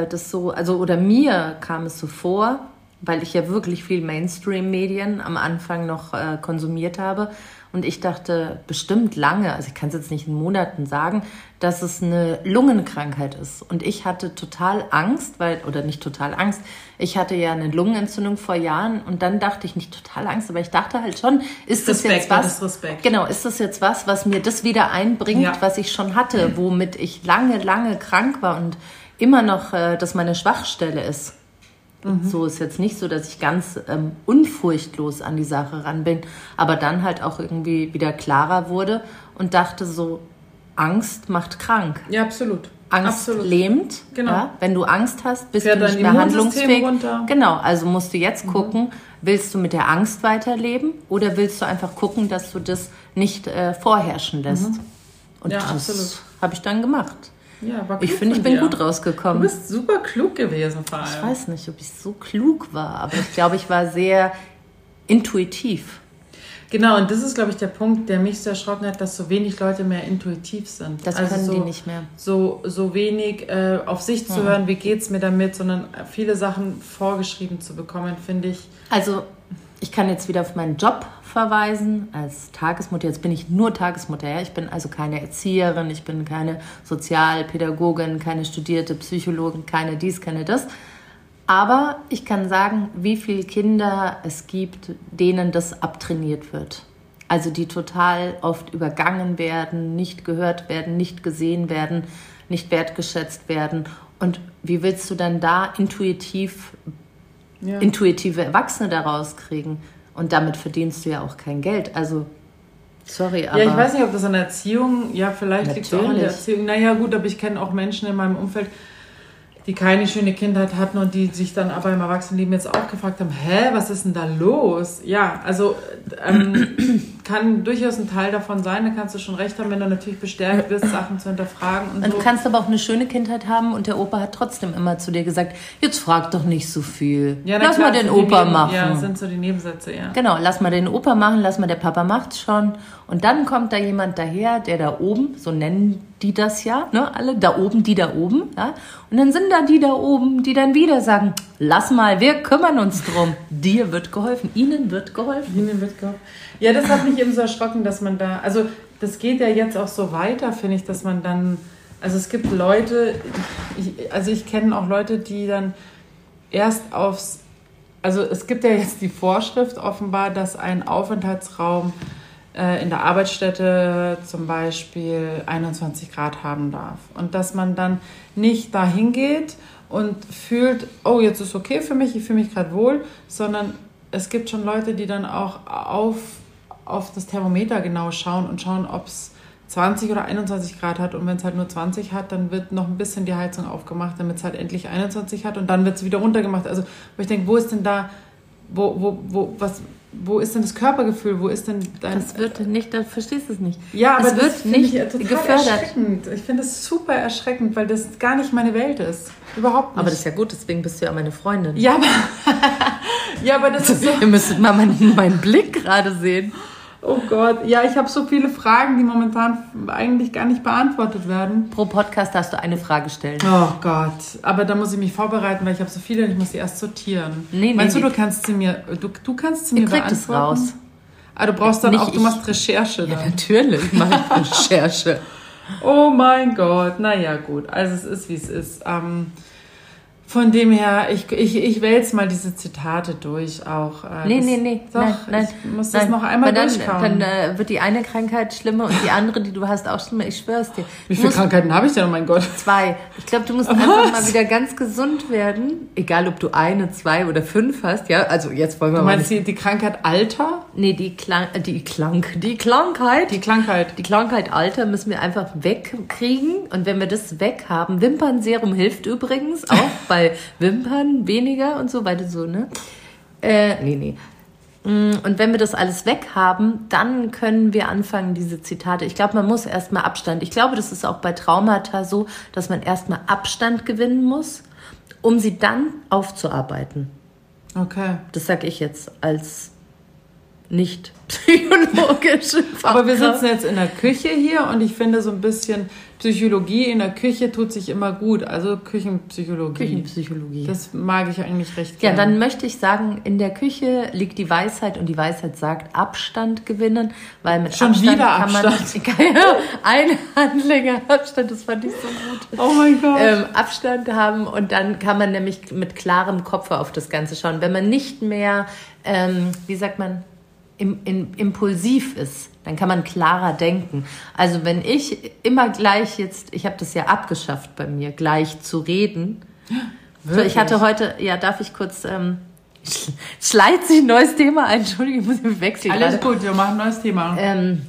äh, das so, also oder mir kam es so vor, weil ich ja wirklich viel Mainstream-Medien am Anfang noch äh, konsumiert habe. Und ich dachte bestimmt lange, also ich kann es jetzt nicht in Monaten sagen, dass es eine Lungenkrankheit ist. Und ich hatte total Angst, weil, oder nicht total Angst, ich hatte ja eine Lungenentzündung vor Jahren und dann dachte ich nicht total Angst, aber ich dachte halt schon, ist das Respekt, jetzt was? das Respekt. Genau, ist das jetzt was, was mir das wieder einbringt, Ja. was ich schon hatte, womit ich lange, lange krank war und immer noch äh, das meine Schwachstelle ist. So ist jetzt nicht so, dass ich ganz ähm, unfurchtlos an die Sache ran bin, aber dann halt auch irgendwie wieder klarer wurde und dachte so, Angst macht krank. Ja, absolut. Angst absolut. lähmt. Genau. Ja? Wenn du Angst hast, bist Fährt du nicht mehr handlungsfähig. runter. Mhm. Genau, also musst du jetzt gucken, willst du mit der Angst weiterleben oder willst du einfach gucken, dass du das nicht äh, vorherrschen lässt? Und Mhm. Ja, das habe ich dann gemacht. Ja, war Ich finde, ich bin dir. gut Du rausgekommen. bist super klug gewesen vor allem. Ich weiß nicht, ob ich so klug war, aber ich glaube, ich war sehr intuitiv. Genau, und das ist, glaube ich, der Punkt, der mich so erschrocken hat, dass so wenig Leute mehr intuitiv sind. Das also können so, die nicht mehr. So, so wenig äh, auf sich zu hören, wie geht's mir damit, sondern viele Sachen vorgeschrieben zu bekommen, finde ich. Also, ich kann jetzt wieder auf meinen Job verweisen als Tagesmutter. Jetzt bin ich nur Tagesmutter. Ja? Ich bin also keine Erzieherin, ich bin keine Sozialpädagogin, keine studierte Psychologin, keine dies, keine das. Aber ich kann sagen, wie viele Kinder es gibt, denen das abtrainiert wird. Also die total oft übergangen werden, nicht gehört werden, nicht gesehen werden, nicht wertgeschätzt werden. Und wie willst du dann da intuitiv Ja. intuitive Erwachsene daraus kriegen. Und damit verdienst du ja auch kein Geld. Also, sorry, aber. ja, ich weiß nicht, ob das an der Erziehung, ja, vielleicht liegt es auch an der. Erziehung. Naja, gut, aber ich kenne auch Menschen in meinem Umfeld, die keine schöne Kindheit hatten und die sich dann aber im Erwachsenenleben jetzt auch gefragt haben, hä, was ist denn da los? Ja, also ähm, kann durchaus ein Teil davon sein, da kannst du schon recht haben, wenn du natürlich bestärkt wirst, Sachen zu hinterfragen und Und so. du kannst aber auch eine schöne Kindheit haben und der Opa hat trotzdem immer zu dir gesagt, jetzt frag doch nicht so viel. Ja, lass klar, mal den Opa Neben- machen. Ja, sind so die Nebensätze, ja. Genau, lass mal den Opa machen, lass mal der Papa macht's schon. Und dann kommt da jemand daher, der da oben, so nennen die das ja, ne, alle, da oben, die da oben, ja. Und dann sind da die da oben, die dann wieder sagen, lass mal, wir kümmern uns drum. Dir wird geholfen, ihnen wird geholfen. Ihnen wird geholfen. Ja, das hat mich eben so erschrocken, dass man da, also das geht ja jetzt auch so weiter, finde ich, dass man dann, also es gibt Leute, ich, also ich kenne auch Leute, die dann erst aufs, also es gibt ja jetzt die Vorschrift offenbar, dass ein Aufenthaltsraum äh, in der Arbeitsstätte zum Beispiel 21 Grad haben darf. Und dass man dann nicht dahin geht und fühlt, oh, jetzt ist okay für mich, ich fühle mich gerade wohl, sondern es gibt schon Leute, die dann auch auf, auf das Thermometer genau schauen und schauen, ob es 20 oder 21 Grad hat. Und wenn es halt nur 20 hat, dann wird noch ein bisschen die Heizung aufgemacht, damit es halt endlich 21 hat und dann wird es wieder runtergemacht. Also, wo ich denke, wo ist denn da, wo, wo, wo, was, wo ist denn das Körpergefühl? Wo ist denn dein. Das wird nicht, da verstehst du es nicht. ja, aber es wird nicht gefördert. erschreckend. Ich finde das super erschreckend, weil das gar nicht meine Welt ist. Überhaupt nicht. Aber das ist ja gut, deswegen bist du ja meine Freundin. ja, aber, [laughs] ja, aber das [laughs] ist so. Ihr müsstet mal meinen, meinen Blick gerade sehen. Oh Gott, ja, ich habe so viele Fragen, die momentan eigentlich gar nicht beantwortet werden. Pro Podcast darfst du eine Frage stellen. Oh Gott, aber da muss ich mich vorbereiten, weil ich habe so viele und ich muss die erst sortieren. Nee, nee, Meinst du, nee. du kannst sie mir, du, du kannst sie mir kriegt es beantworten? raus. Ah, du brauchst dann Nicht auch, du ich. machst Recherche Ja, dann. natürlich mache ich [laughs] Recherche. Oh mein Gott, naja gut, also es ist wie es ist. Ähm, von dem her, ich, ich, ich wälze mal diese Zitate durch auch. Äh, Nee, das- nee, nee. Doch, nein, nein, ich muss das nein. noch einmal dann, durchkauen. Dann äh, wird die eine Krankheit schlimmer und die andere, die du hast, auch schlimmer. Ich schwör's dir. wie Du viele Krankheiten habe ich denn, oh mein Gott? Zwei. Ich glaube, du musst Was? einfach mal wieder ganz gesund werden. Egal, ob du eine, zwei oder fünf hast. Ja, also jetzt wollen wir Du mal meinst nicht. die, die Krankheit Alter? Nee, die, Klang, äh, die, Klang, die Krankheit. Die Krankheit. Die Krankheit Alter müssen wir einfach wegkriegen. Und wenn wir das weg haben, Wimpernserum hilft übrigens auch bei Wimpern weniger und so weiter so, ne? Äh, nee, nee. Und wenn wir das alles weg haben, dann können wir anfangen, diese Zitate. Ich glaube, man muss erstmal Abstand. Ich glaube, das ist auch bei Traumata so, dass man erstmal Abstand gewinnen muss, um sie dann aufzuarbeiten. Okay. Das sage ich jetzt als nicht psychologische Aber wir Fachkraft. sitzen jetzt in der Küche hier und ich finde so ein bisschen Psychologie in der Küche tut sich immer gut. Also Küchenpsychologie. Küchenpsychologie. Das mag ich eigentlich recht Ja, gerne. dann möchte ich sagen, in der Küche liegt die Weisheit und die Weisheit sagt Abstand gewinnen, weil mit Schon Abstand wieder kann man [laughs] ein Handlinger Abstand, das fand ich so gut. Oh mein Gott. Ähm, Abstand haben und dann kann man nämlich mit klarem Kopf auf das Ganze schauen. Wenn man nicht mehr, ähm, wie sagt man, im, im, impulsiv ist, dann kann man klarer denken. Also wenn ich immer gleich jetzt, ich habe das ja abgeschafft bei mir, gleich zu reden. So, ich hatte heute, ja, darf ich kurz, ähm, [laughs] schleit sich ein neues Thema ein, Entschuldigung, ich muss mich wechseln. Alles gerade. gut, wir machen ein neues Thema. Ähm,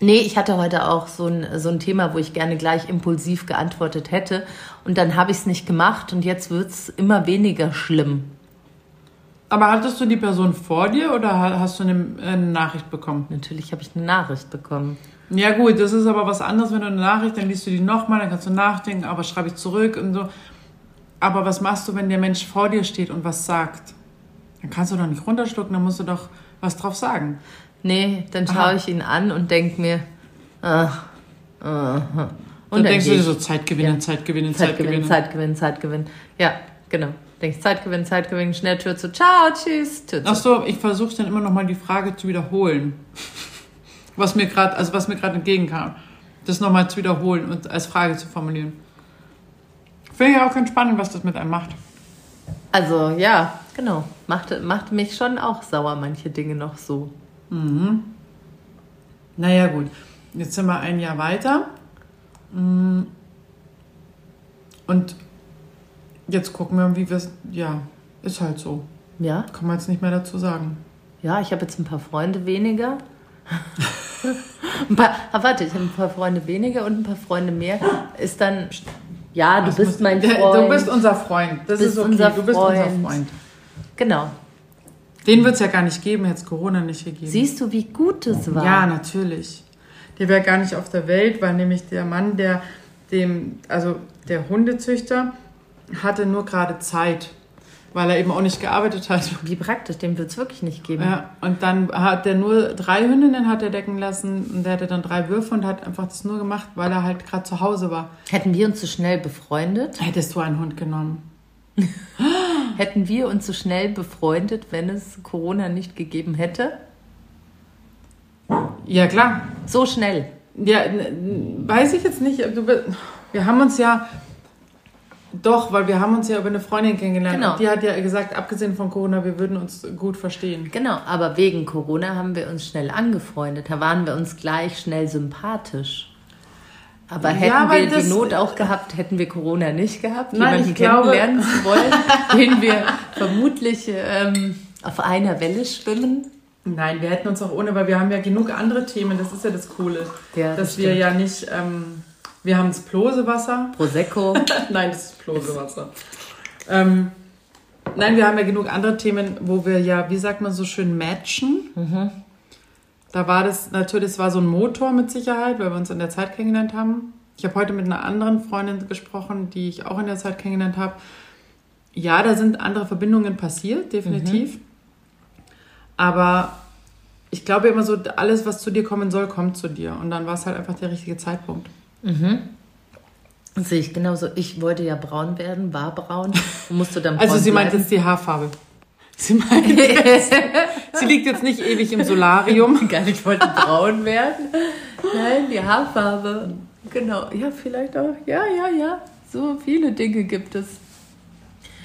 nee, ich hatte heute auch so ein, so ein Thema, wo ich gerne gleich impulsiv geantwortet hätte. Und dann habe ich es nicht gemacht und jetzt wird's immer weniger schlimm. Aber hattest du die Person vor dir oder ha- hast du eine, eine Nachricht bekommen? Natürlich habe ich eine Nachricht bekommen. Ja gut, das ist aber was anderes, wenn du eine Nachricht, dann liest du die nochmal, dann kannst du nachdenken, aber schreibe ich zurück und so. Aber was machst du, wenn der Mensch vor dir steht und was sagt? Dann kannst du doch nicht runterschlucken, dann musst du doch was drauf sagen. Nee, dann schaue ich ihn an und denke mir, ach, aha. Und Und dann dann denkst du dir so Zeit gewinnen, Ja. Zeit gewinnen, Zeit Zeit gewinnen, gewinnen. Zeit gewinnen, Zeit gewinnen. Ja, genau. Denkst Zeit gewinnen, Zeit gewinnen, schnell Tür zu, ciao, tschüss, Tür zu. Ach so, ich versuche dann immer noch mal die Frage zu wiederholen. Was mir gerade, also was mir gerade entgegenkam. Das nochmal zu wiederholen und als Frage zu formulieren. Finde ich auch ganz spannend, was das mit einem macht. Also ja, genau. Macht, macht mich schon auch sauer, manche Dinge noch so. Naja, gut. Jetzt sind wir ein Jahr weiter. Mm. Und jetzt gucken wir, wie wir es. Ja, ist halt so. Ja, Kann man jetzt nicht mehr dazu sagen. ja, ich habe jetzt ein paar Freunde weniger. [laughs] ein paar, ah, warte, ich habe ein paar Freunde weniger und ein paar Freunde mehr. Ist dann, ja, du Das bist mein [laughs] Freund. Du bist unser Freund. Das ist okay. unser du bist unser Freund. Freund. genau. Den wird es ja gar nicht geben, hätte es Corona nicht gegeben. Siehst du, wie gut es war? Ja, natürlich. Der wäre gar nicht auf der Welt, weil nämlich der Mann, der dem, also der Hundezüchter, hatte nur gerade Zeit, weil er eben auch nicht gearbeitet hat. Wie praktisch, den wird es wirklich nicht geben. Ja, und dann hat er nur drei Hündinnen hat er decken lassen und der hatte dann drei Würfe und hat einfach das nur gemacht, weil er halt gerade zu Hause war. Hätten wir uns so schnell befreundet? Hättest du einen Hund genommen? [laughs] Hätten wir uns so schnell befreundet, wenn es Corona nicht gegeben hätte? Ja, klar. So schnell. Ja, weiß ich jetzt nicht. Wir haben uns ja doch, weil wir haben uns ja über eine Freundin kennengelernt. Genau. Die hat ja gesagt, abgesehen von Corona, wir würden uns gut verstehen. Genau, aber wegen Corona haben wir uns schnell angefreundet. Da waren wir uns gleich schnell sympathisch. Aber Ja, hätten weil wir die Not auch gehabt, hätten wir Corona nicht gehabt, Nein, jemanden ich glaube- kennenlernen zu wollen, [laughs] den wir vermutlich ähm, auf einer Welle schwimmen. Nein, wir hätten uns auch ohne, weil wir haben ja genug andere Themen. Das ist ja das Coole. Ja, das dass wir stimmt. ja nicht, ähm, wir haben das Plosewasser. Prosecco. [laughs] Nein, das ist Plosewasser. ähm, nein, wir haben ja genug andere Themen, wo wir ja, wie sagt man so schön, matchen. Da war das natürlich, das war so ein Motor mit Sicherheit, weil wir uns in der Zeit kennengelernt haben. Ich habe heute mit einer anderen Freundin gesprochen, die ich auch in der Zeit kennengelernt habe. Ja, da sind andere Verbindungen passiert, definitiv. Aber ich glaube immer so, alles, was zu dir kommen soll, kommt zu dir. Und dann war es halt einfach der richtige Zeitpunkt. Das sehe ich genauso. Ich wollte ja braun werden, war braun [laughs] und musste dann braun Also sie meint jetzt die Haarfarbe. Sie meint [laughs] jetzt, sie liegt jetzt nicht ewig im Solarium. [laughs] Gar nicht wollte braun werden. Nein, die Haarfarbe. Genau. Ja, vielleicht auch. Ja, ja, ja. So viele Dinge gibt es.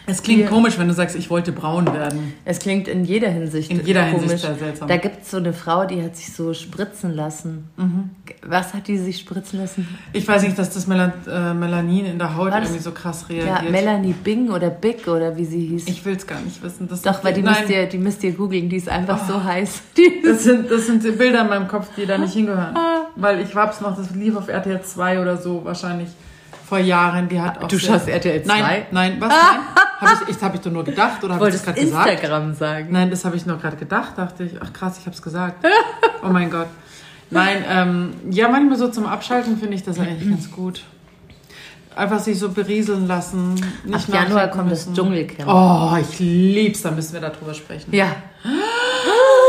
Es klingt Hier. komisch, wenn du sagst, ich wollte braun werden. Es klingt in jeder Hinsicht In jeder komisch. Hinsicht sehr seltsam. Da gibt es so eine Frau, die hat sich so spritzen lassen. Mhm. Was hat die sich spritzen lassen? Ich weiß nicht, dass das Melan äh, Melanin in der Haut War das- irgendwie so krass Ja, reagiert. Melanie Bing oder Big oder wie sie hieß. ich will es gar nicht wissen. Das Doch, weil die Nein, Oh. müsst, ihr, die müsst ihr googeln, die ist einfach so heiß. [laughs] Das sind, das sind die Bilder in meinem Kopf, die da nicht hingehören. Ah. Weil ich hab's noch, das lief auf RTL 2 oder so wahrscheinlich vor Jahren. Die hat auch Du schaust RTL 2? Nein, nein, was? [laughs] Nein? Habe ich, ich, hab ich doch nur gedacht oder habe ich das gerade gesagt? Instagram sagen. Nein, das habe ich nur gerade gedacht, dachte ich. Ach krass, ich habe es gesagt. [laughs] Oh mein Gott. Nein, ähm, ja, manchmal so zum Abschalten finde ich das eigentlich ganz [clears throat] gut. Einfach sich so berieseln lassen. Nicht Ab Januar kommt das Dschungelcamp. Oh, ich lieb's, da müssen wir darüber sprechen. Ja. [gasps]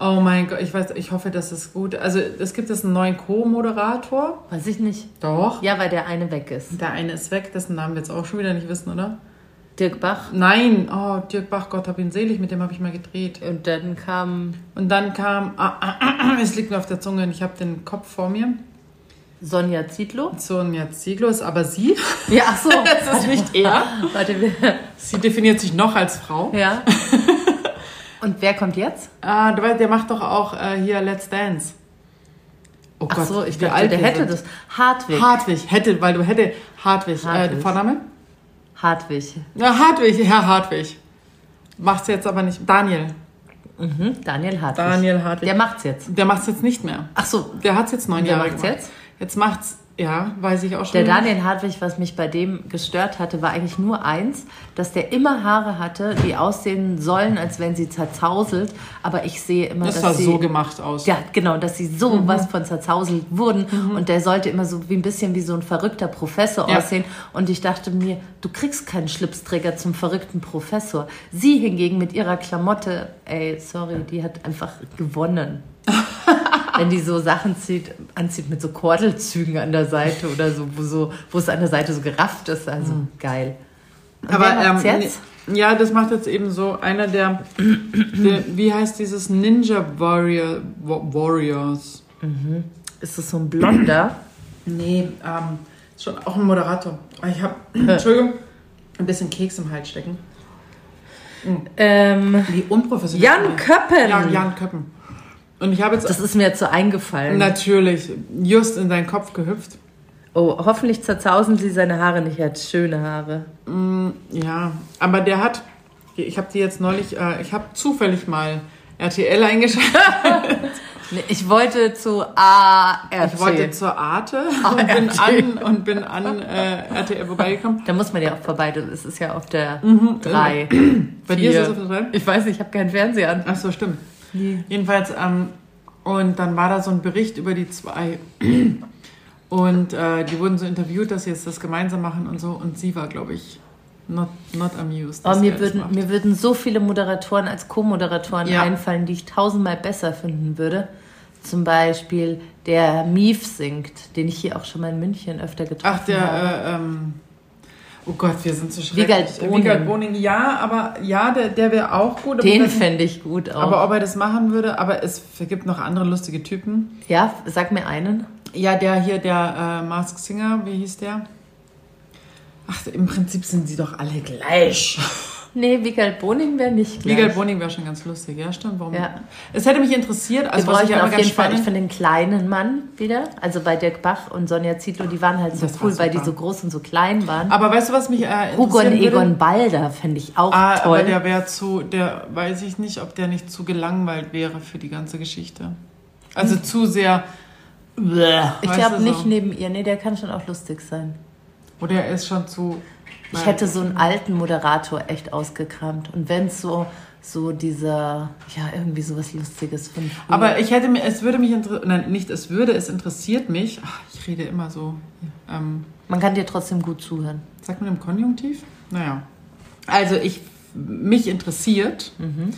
Oh mein Gott, ich weiß, ich hoffe, das ist gut. Also es gibt jetzt einen neuen Co-Moderator. Weiß ich nicht. Doch. Ja, weil der eine weg ist. Der eine ist weg, dessen Namen wir jetzt auch schon wieder nicht wissen, oder? Dirk Bach. Nein, oh, Dirk Bach, Gott hab ihn selig, mit dem habe ich mal gedreht. Und dann kam. Und dann kam, ah, ah, ah, es liegt mir auf der Zunge und ich habe den Kopf vor mir. Sonja Zietlow. Sonja Zietlow ist aber sie. [laughs] Ja, ach so. [laughs] das ist nicht er. Warte, wir. Sie definiert sich noch als Frau. Ja. [laughs] Und wer kommt jetzt? Ah, du weißt, der macht doch auch äh, hier Let's Dance. Oh Ach Gott, so, ich dachte, der hätte sind. das. Hartwig. Hartwig, hätte, weil du hätte Hartwig. Hartwig. Äh, Vorname? Hartwig. Ja, Hartwig, Herr Hartwig. Macht's jetzt aber nicht. Daniel. Mhm, Daniel Hartwig. Daniel Hartwig. Der macht's jetzt. Der macht's jetzt nicht mehr. Ach so. Der hat's jetzt neun Jahre macht's gemacht. jetzt? Jetzt macht's ja, weiß ich auch schon. Der Daniel Hartwig, was mich bei dem gestört hatte, war eigentlich nur eins, dass der immer Haare hatte, die aussehen sollen, als wenn sie zerzauselt. Aber ich sehe immer, das dass sah sie so gemacht aus. Ja, genau, dass sie so mhm. was von zerzauselt wurden. Mhm. Und der sollte immer so wie ein bisschen wie so ein verrückter Professor ja. aussehen. Und ich dachte mir, du kriegst keinen Schlipsträger zum verrückten Professor. Sie hingegen mit ihrer Klamotte, ey, sorry, die hat einfach gewonnen. [laughs] [laughs] wenn die so Sachen zieht, anzieht mit so Kordelzügen an der Seite oder so, wo, so, wo es an der Seite so gerafft ist. Also mhm. geil. Und Aber ähm, jetzt? ja, das macht jetzt eben so einer der, [clears throat] der wie heißt dieses Ninja Warrior, Warriors? Mhm. Ist das so ein Blonder? nee, ähm, schon auch ein Moderator. Ich habe, [clears throat] Entschuldigung, ein bisschen Keks im Hals stecken. Mhm. Ähm, Wie unprofessionell. Jan Köppen. Ja, Jan Köppen. Und ich habe jetzt. Das ist mir jetzt so eingefallen. Natürlich, just in deinen Kopf gehüpft. Oh, hoffentlich zerzausen sie seine Haare nicht. Er hat schöne Haare. Mm, ja, aber der hat. Ich habe die jetzt neulich. Äh, ich habe zufällig mal RTL eingeschaltet. [laughs] ich wollte zu ART. Ich wollte zur Arte [laughs] und bin an, und bin an äh, RTL vorbeigekommen. Da muss man ja auch vorbei. Das ist ja auf der 3. Mhm. [clears throat] Bei dir ist es auf der 3? Ich weiß nicht, ich habe keinen Fernseher an. Ach so, stimmt. Nee. Jedenfalls, ähm, und dann war da so ein Bericht über die zwei. [clears throat] Und äh, die wurden so interviewt, dass sie jetzt das gemeinsam machen und so. Und sie war, glaube ich, not, not amused. Oh, mir, würden, mir würden so viele Moderatoren als Co-Moderatoren ja. einfallen, die ich tausendmal besser finden würde. Zum Beispiel der Mief singt, den ich hier auch schon mal in München öfter getroffen habe. Ach, der, habe. Äh, ähm Oh Gott, wir sind zu schrecklich. Wiegald Boning. Wiegald Boning, ja, aber ja, der, der wäre auch gut. Den fände ich gut auch. Aber ob er das machen würde, aber es gibt noch andere lustige Typen. Ja, sag mir einen. Ja, der hier, der äh, Mask Singer, wie hieß der? Ach, im Prinzip sind sie doch alle gleich. [laughs] Nee, Wiegald Boning wäre nicht gleich. Wiegald Boning wäre schon ganz lustig, ja, stimmt. Warum? Ja. Es hätte mich interessiert, also was ich auf jeden Fall, ich finde den kleinen Mann wieder, also bei Dirk Bach und Sonja Zietlow, die waren halt so das cool, weil die so groß und so klein waren. Aber weißt du, was mich äh, Hugo und Egon Balder fände ich auch ah, toll. Aber der wäre zu, der weiß ich nicht, ob der nicht zu gelangweilt wäre für die ganze Geschichte. Also hm. zu sehr. Bleh, ich glaube nicht so. neben ihr, nee, der kann schon auch lustig sein. Oder er ist schon zu ich hätte so einen alten Moderator echt ausgekramt. Und wenn es so, so dieser, ja, irgendwie sowas Lustiges von früher. Aber ich hätte mir, es würde mich interessieren, nein, nicht es würde, es interessiert mich. Ach, ich rede immer so. Ähm, man kann dir trotzdem gut zuhören. Sagt man im Konjunktiv? Naja. Also ich, mich interessiert, mhm.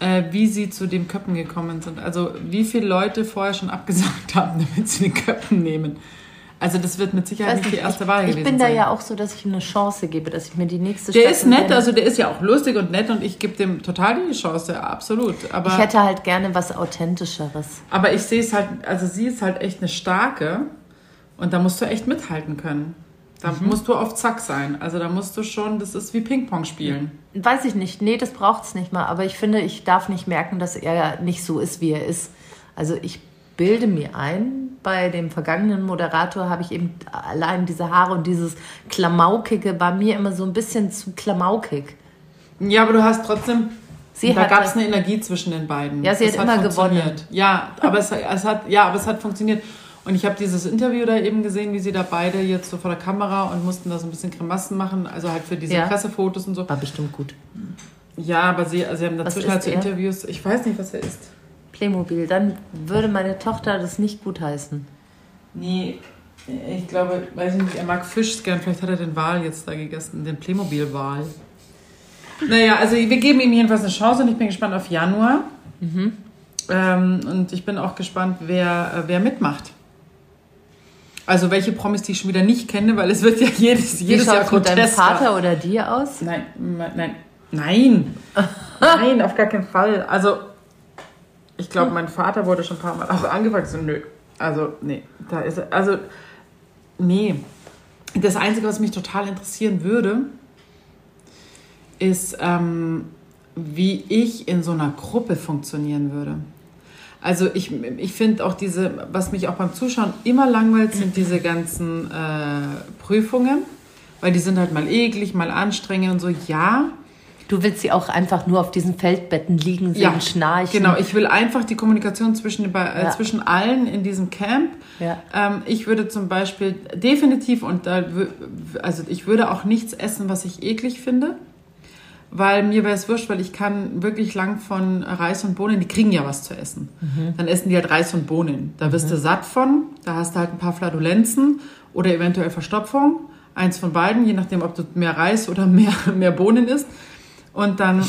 äh, wie sie zu den Köppen gekommen sind. Also wie viele Leute vorher schon abgesagt [laughs] haben, damit sie den Köppen nehmen. Also das wird mit Sicherheit nicht die erste Wahl gewesen sein. Ich bin da ja auch so, dass ich ihm eine Chance gebe, dass ich mir die nächste Der ist nett, also der ist ja auch lustig und nett und ich gebe dem total die Chance, absolut. Aber ich hätte halt gerne was Authentischeres. Aber ich sehe es halt, also sie ist halt echt eine starke und da musst du echt mithalten können. Da mhm. musst du auf Zack sein. Also da musst du schon, das ist wie Ping-Pong spielen. Weiß ich nicht. Nee, das braucht es nicht mal. Aber ich finde, ich darf nicht merken, dass er nicht so ist, wie er ist. Also ich bilde mir ein, bei dem vergangenen Moderator habe ich eben allein diese Haare und dieses Klamaukige war mir immer so ein bisschen zu klamaukig. Ja, aber du hast trotzdem. Sie da gab es eine Energie zwischen den beiden. Ja, sie das hat immer gewonnen. Ja, aber es, es, hat, ja, aber es hat funktioniert. Und ich habe dieses Interview da eben gesehen, wie sie da beide jetzt so vor der Kamera und mussten da so ein bisschen Grimassen machen, also halt für diese Ja. Pressefotos und so. War bestimmt gut. Ja, aber sie, also sie haben dazwischen halt so er? Interviews. Ich weiß nicht, was er ist. Playmobil. Dann würde meine Tochter das nicht gut heißen. Nee, ich glaube, weiß ich nicht, er mag Fisch gern. Vielleicht hat er den Wal jetzt da gegessen, den Playmobil-Wal. Naja, also wir geben ihm jedenfalls eine Chance und ich bin gespannt auf Januar. Ähm, und ich bin auch gespannt, wer, äh, wer mitmacht. Also welche Promis, die ich schon wieder nicht kenne, weil es wird ja jedes, Wie jedes Jahr schaut mit deinem. Vater oder dir aus? Nein, nein, nein, nein, [laughs] auf gar keinen Fall. Also, ich glaube, mein Vater wurde schon ein paar Mal auch angefragt. So, nö, also, nee, da ist also, nee. Das Einzige, was mich total interessieren würde, ist, ähm, wie ich in so einer Gruppe funktionieren würde. Also ich, ich finde auch diese, was mich auch beim Zuschauen immer langweilt, sind diese ganzen äh, Prüfungen, weil die sind halt mal eklig, mal anstrengend und so. Ja, Du willst sie auch einfach nur auf diesen Feldbetten liegen sehen, schnarchen. Genau, ich will einfach die Kommunikation zwischen, äh, Ja. zwischen allen in diesem Camp. Ja. Ähm, ich würde zum Beispiel definitiv, und da, also ich würde auch nichts essen, was ich eklig finde. Weil mir wäre es wurscht, weil ich kann wirklich lang von Reis und Bohnen, die kriegen ja was zu essen. Mhm. Dann essen die halt Reis und Bohnen. Da wirst du satt von, da hast du halt ein paar Flatulenzen oder eventuell Verstopfung. Eins von beiden, je nachdem, ob du mehr Reis oder [laughs] mehr, mehr Bohnen isst. Und dann,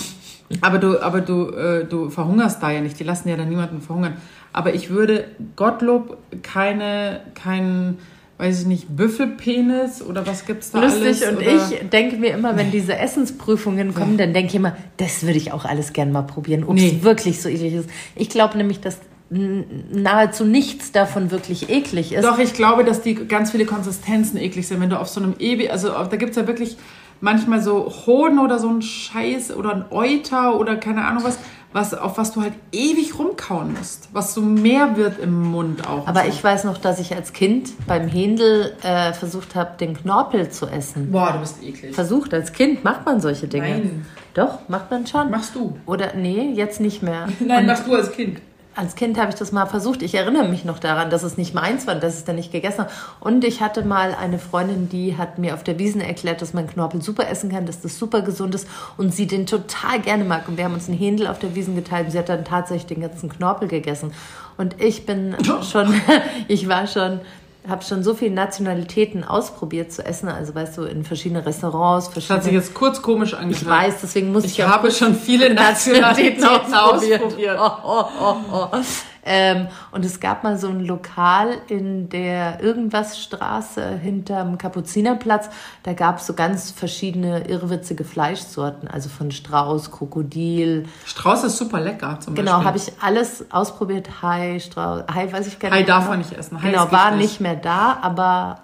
aber du, aber du, äh, du verhungerst da ja nicht. Die lassen ja dann niemanden verhungern. Aber ich würde Gottlob keine, keinen, weiß ich nicht, Büffelpenis oder was gibt's da Lustig alles? und oder? ich denke mir immer, wenn diese Essensprüfungen kommen, dann denke ich immer, das würde ich auch alles gern mal probieren, ob Nee. es wirklich so eklig ist. Ich glaube nämlich, dass nahezu nichts davon wirklich eklig ist. Doch, ich glaube, dass die ganz viele Konsistenzen eklig sind. Wenn du auf so einem ewig, also da gibt's ja wirklich manchmal so Hoden oder so ein Scheiß oder ein Euter oder keine Ahnung was, was auf was du halt ewig rumkauen musst. Was so mehr wird im Mund auch. Aber so. ich weiß noch, dass ich als Kind beim Händel äh, versucht habe, den Knorpel zu essen. Boah, du bist eklig. Versucht, als Kind macht man solche Dinge. Nein. Doch, macht man schon. Machst du? Oder nee, jetzt nicht mehr. [laughs] Nein, machst du als Kind. Als Kind habe ich das mal versucht. Ich erinnere mich noch daran, dass es nicht meins war und dass ich es dann nicht gegessen habe. Und ich hatte mal eine Freundin, die hat mir auf der Wiesen erklärt, dass man Knorpel super essen kann, dass das super gesund ist und sie den total gerne mag. Und wir haben uns einen Händel auf der Wiesen geteilt und sie hat dann tatsächlich den ganzen Knorpel gegessen. Und ich bin [laughs] schon, [laughs] ich war schon, habe schon so viele Nationalitäten ausprobiert zu essen. Also weißt du, in verschiedene Restaurants, Das hat sich verschiedene... jetzt kurz komisch angehört. Ich weiß, deswegen muss ich, Ich habe schon viele [laughs] Nationalitäten ausprobiert. Oh, oh, oh, oh. Ähm, und es gab mal so ein Lokal in der Irgendwas-Straße hinterm Kapuzinerplatz. Da gab es so ganz verschiedene irrwitzige Fleischsorten, also von Strauß, Krokodil. Strauß ist super lecker zum Genau, Beispiel. habe ich alles ausprobiert. Hai, Strauß, Hai weiß ich gar Hai nicht. darf genau. man nicht essen. Hai Genau, war nicht mehr da, aber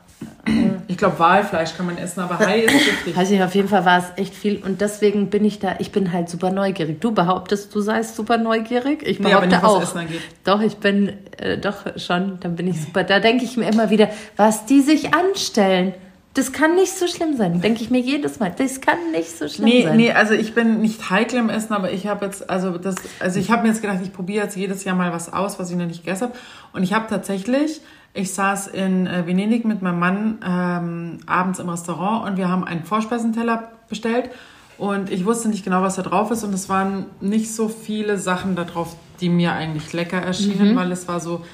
Ich glaube, Walfleisch kann man essen, aber Hai ist giftig. Weiß ich, auf jeden Fall war es echt viel und deswegen bin ich da, ich bin halt super neugierig. Du behauptest, du seist super neugierig. Ich Nee, behaupte nicht, was auch. Doch, ich bin äh, doch schon, dann bin ich super. Da denke ich mir immer wieder, was die sich anstellen. Das kann nicht so schlimm sein. Denke ich mir jedes Mal. Das kann nicht so schlimm Nee, sein. nee, also ich bin nicht heikel im Essen, aber ich habe jetzt, also das, also ich habe mir jetzt gedacht, ich probiere jetzt jedes Jahr mal was aus, was ich noch nicht gegessen habe. Und ich habe tatsächlich, ich saß in äh, Venedig mit meinem Mann ähm, abends im Restaurant und wir haben einen Vorspeisenteller bestellt. Und ich wusste nicht genau, was da drauf ist. Und es waren nicht so viele Sachen da drauf, die mir eigentlich lecker erschienen, weil es war so,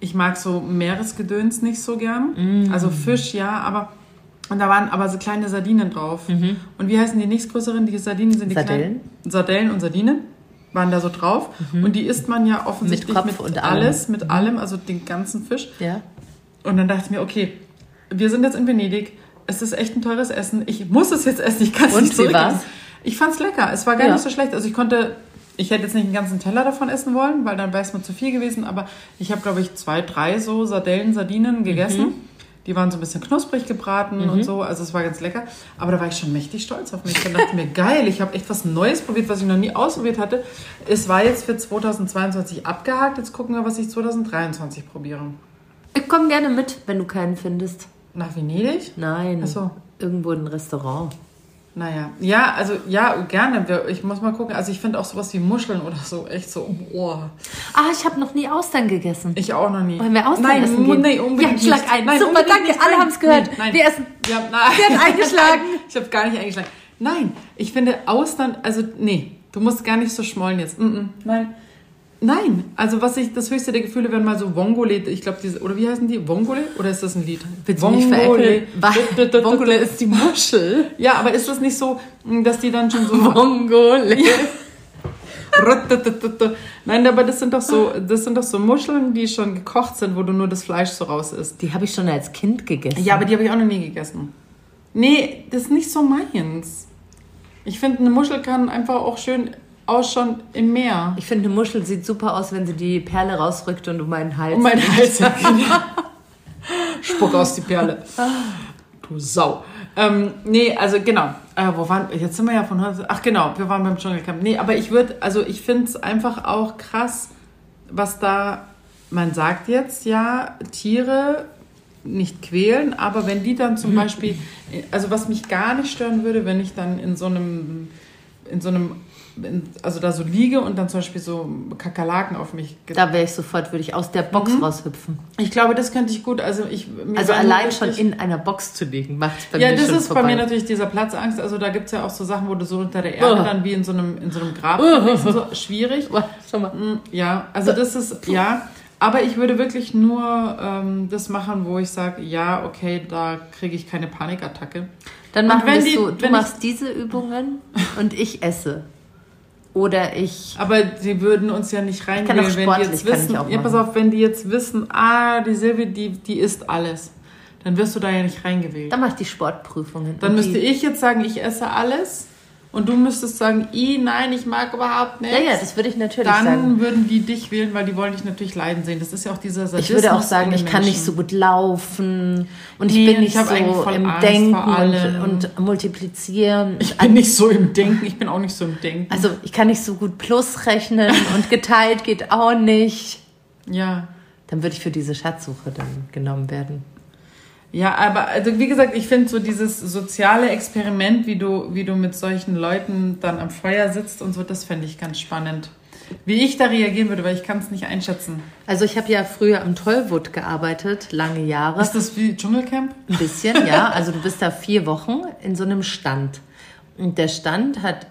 ich mag so Meeresgedöns nicht so gern. Also Fisch, ja, aber. Und da waren aber so kleine Sardinen drauf. Und wie heißen die nächstgrößeren? Die Sardinen sind die Sardellen? kleinen. Sardellen und Sardinen waren da so drauf. Und die isst man ja offensichtlich Kopf mit, und allem. alles, mit allem, also den ganzen Fisch. Ja. Und dann dachte ich mir, okay, wir sind jetzt in Venedig. Es ist echt ein teures Essen. Ich muss es jetzt essen. Ich kann es nicht zurückgeben. Ich fand's lecker. Es war gar Ja. nicht so schlecht. Also ich konnte, ich hätte jetzt nicht einen ganzen Teller davon essen wollen, weil dann wäre es mir zu viel gewesen. Aber ich habe, glaube ich, zwei, drei so Sardellen, Sardinen gegessen. Mhm. Die waren so ein bisschen knusprig gebraten und so. Also es war ganz lecker. Aber da war ich schon mächtig stolz auf mich. Dann dachte ich mir, geil, ich habe echt was Neues probiert, was ich noch nie ausprobiert hatte. Es war jetzt für 2022 abgehakt. Jetzt gucken wir, was ich 2023 probiere. Ich komme gerne mit, wenn du keinen findest. Nach Venedig? Nein. Ach so. Irgendwo in ein Restaurant. Naja, ja, also ja, gerne. Wir- Ich muss mal gucken. Also ich finde auch sowas wie Muscheln oder so echt so, oh, Ah, ich habe noch nie Austern gegessen. ich auch noch nie. Wollen wir Austern nein, essen gehen? Nee, unbedingt Ja, schlag nicht. ein. Nein, Super, danke, nicht. alle Nein, haben's gehört. nein, nein. Wir essen. Ja, nein. Sie [laughs] hat eingeschlagen. Ich habe gar nicht eingeschlagen. Nein, ich finde Austern, also nee, du musst gar nicht so schmollen jetzt. Mm -mm, nein. Nein, also was ich, das höchste der Gefühle, wenn mal so Vongole, ich glaube, diese, oder wie heißen die? Vongole? Oder ist das ein Lied? Vongole. Vongole ist die Muschel. Ja, aber ist das nicht so, dass die dann schon so. Vongole. Nein, aber das sind doch so, das sind doch so Muscheln, die schon gekocht sind, wo du nur das Fleisch so raus isst. Die habe ich schon als Kind gegessen. Ja, aber die habe ich auch noch nie gegessen. Nee, das ist nicht so meins. Ich finde, eine Muschel kann einfach auch schön ausschauen im Meer. Ich finde, eine Muschel sieht super aus, wenn sie die Perle rausrückt und um meinen Hals. Um meinen [laughs] Hals. [laughs] Spuck aus die Perle. Du Sau. Ähm, nee, also genau. Äh, wo waren Jetzt sind wir ja von heute. Ach genau, wir waren beim Dschungelcamp. Nee, aber ich würde, also ich finde es einfach auch krass, was da. Man sagt jetzt ja, Tiere nicht quälen, aber wenn die dann zum [laughs] Beispiel, also was mich gar nicht stören würde, wenn ich dann in so einem, in so einem, in, also da so liege und dann zum Beispiel so Kakerlaken auf mich Da wäre ich sofort, würde ich aus der Box Mhm. raushüpfen. ich glaube, das könnte ich gut. Also ich Also allein schon in einer Box zu liegen, macht es bei Ja, mir das schon ist vorbei. bei mir natürlich dieser Platzangst. Also da gibt es ja auch so Sachen, wo du so unter der Erde Oh. dann wie in so einem, in so einem Grab Oh. So, schwierig. Schau mal. Mm, Ja, also das ist, ja. Aber ich würde wirklich nur ähm, das machen, wo ich sage, ja, okay, da kriege ich keine Panikattacke. Dann machen wir es so, du machst diese Übungen und ich esse. Oder ich... Aber sie würden uns ja nicht auch wenn die jetzt wissen, ja, pass auf, wenn die jetzt wissen, ah, die Silvi, die, die isst alles, dann wirst du da ja nicht reingewählt. Dann mach ich die Sportprüfungen. Dann müsste ich jetzt sagen, ich esse alles und du müsstest sagen, i, nein, ich mag überhaupt nichts. Ja, ja, das würde ich natürlich Dann sagen. würden die dich wählen, weil die wollen dich natürlich leiden sehen. Das ist ja auch dieser Sadismus Ich würde auch sagen, ich kann nicht so gut laufen und ich Nee, bin und nicht ich so im Angst Denken und, und multiplizieren. Ich bin nicht so im Denken, ich bin auch nicht so im Denken. Also ich kann nicht so gut Plus rechnen [laughs] und geteilt geht auch nicht. ja. Dann würde ich für diese Schatzsuche dann genommen werden. Ja, aber also wie gesagt, ich finde so dieses soziale Experiment, wie du, wie du mit solchen Leuten dann am Feuer sitzt und so, das fände ich ganz spannend. Wie ich da reagieren würde, weil ich kann es nicht einschätzen. Also ich habe ja früher am Tollwood gearbeitet, lange Jahre. Ist das wie Dschungelcamp? Ein bisschen, ja. Also du bist da vier Wochen in so einem Stand. Und der Stand hat,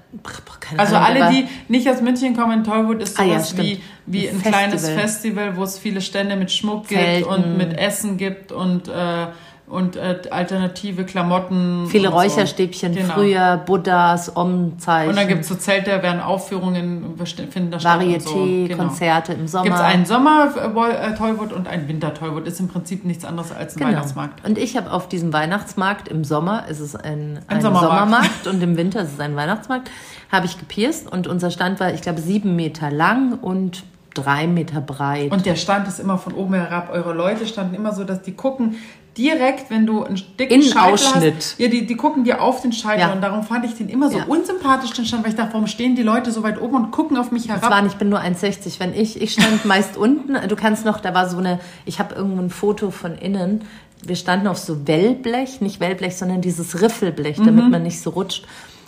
keine Also Ahnung, alle, die nicht aus München kommen, Tollwood ist Ah ja, sowas wie, wie ein, Ein kleines Festival. Festival, wo es viele Stände mit Schmuck Zelten. gibt und mit Essen gibt und, äh, und äh, alternative Klamotten. viele und so. Räucherstäbchen Genau. früher, Buddhas, Om-Zeichen, Und dann gibt es so Zelte, da werden Aufführungen, finden da statt. und so. Varieté, Genau. Konzerte im Sommer. Gibt es einen Sommer-Tollwood und einen Winter-Tollwood. Ist im Prinzip nichts anderes als ein Genau. Weihnachtsmarkt. Und ich habe auf diesem Weihnachtsmarkt im Sommer ist es ein, ein, Sommermarkt. Sommermarkt. und im Winter ist es ein Weihnachtsmarkt, habe ich gepierst und unser Stand war, ich glaube, sieben Meter lang und drei Meter breit. Und der Stand ist immer von oben herab. Eure Leute standen immer so, dass die gucken direkt, wenn du einen dicken. Scheitel hast. Ja, die, die gucken dir auf den Scheitel. Ja. Und darum fand ich den immer so Ja. unsympathisch, den Stand, weil ich dachte, warum stehen die Leute so weit oben und gucken auf mich herab? waren, ich bin nur 1,60. Wenn ich, ich stand [laughs] meist unten. Du kannst noch, da war so eine, ich habe irgendwo ein Foto von innen. Wir standen auf so Wellblech, nicht Wellblech, sondern dieses Riffelblech, Mhm. damit man nicht so rutscht.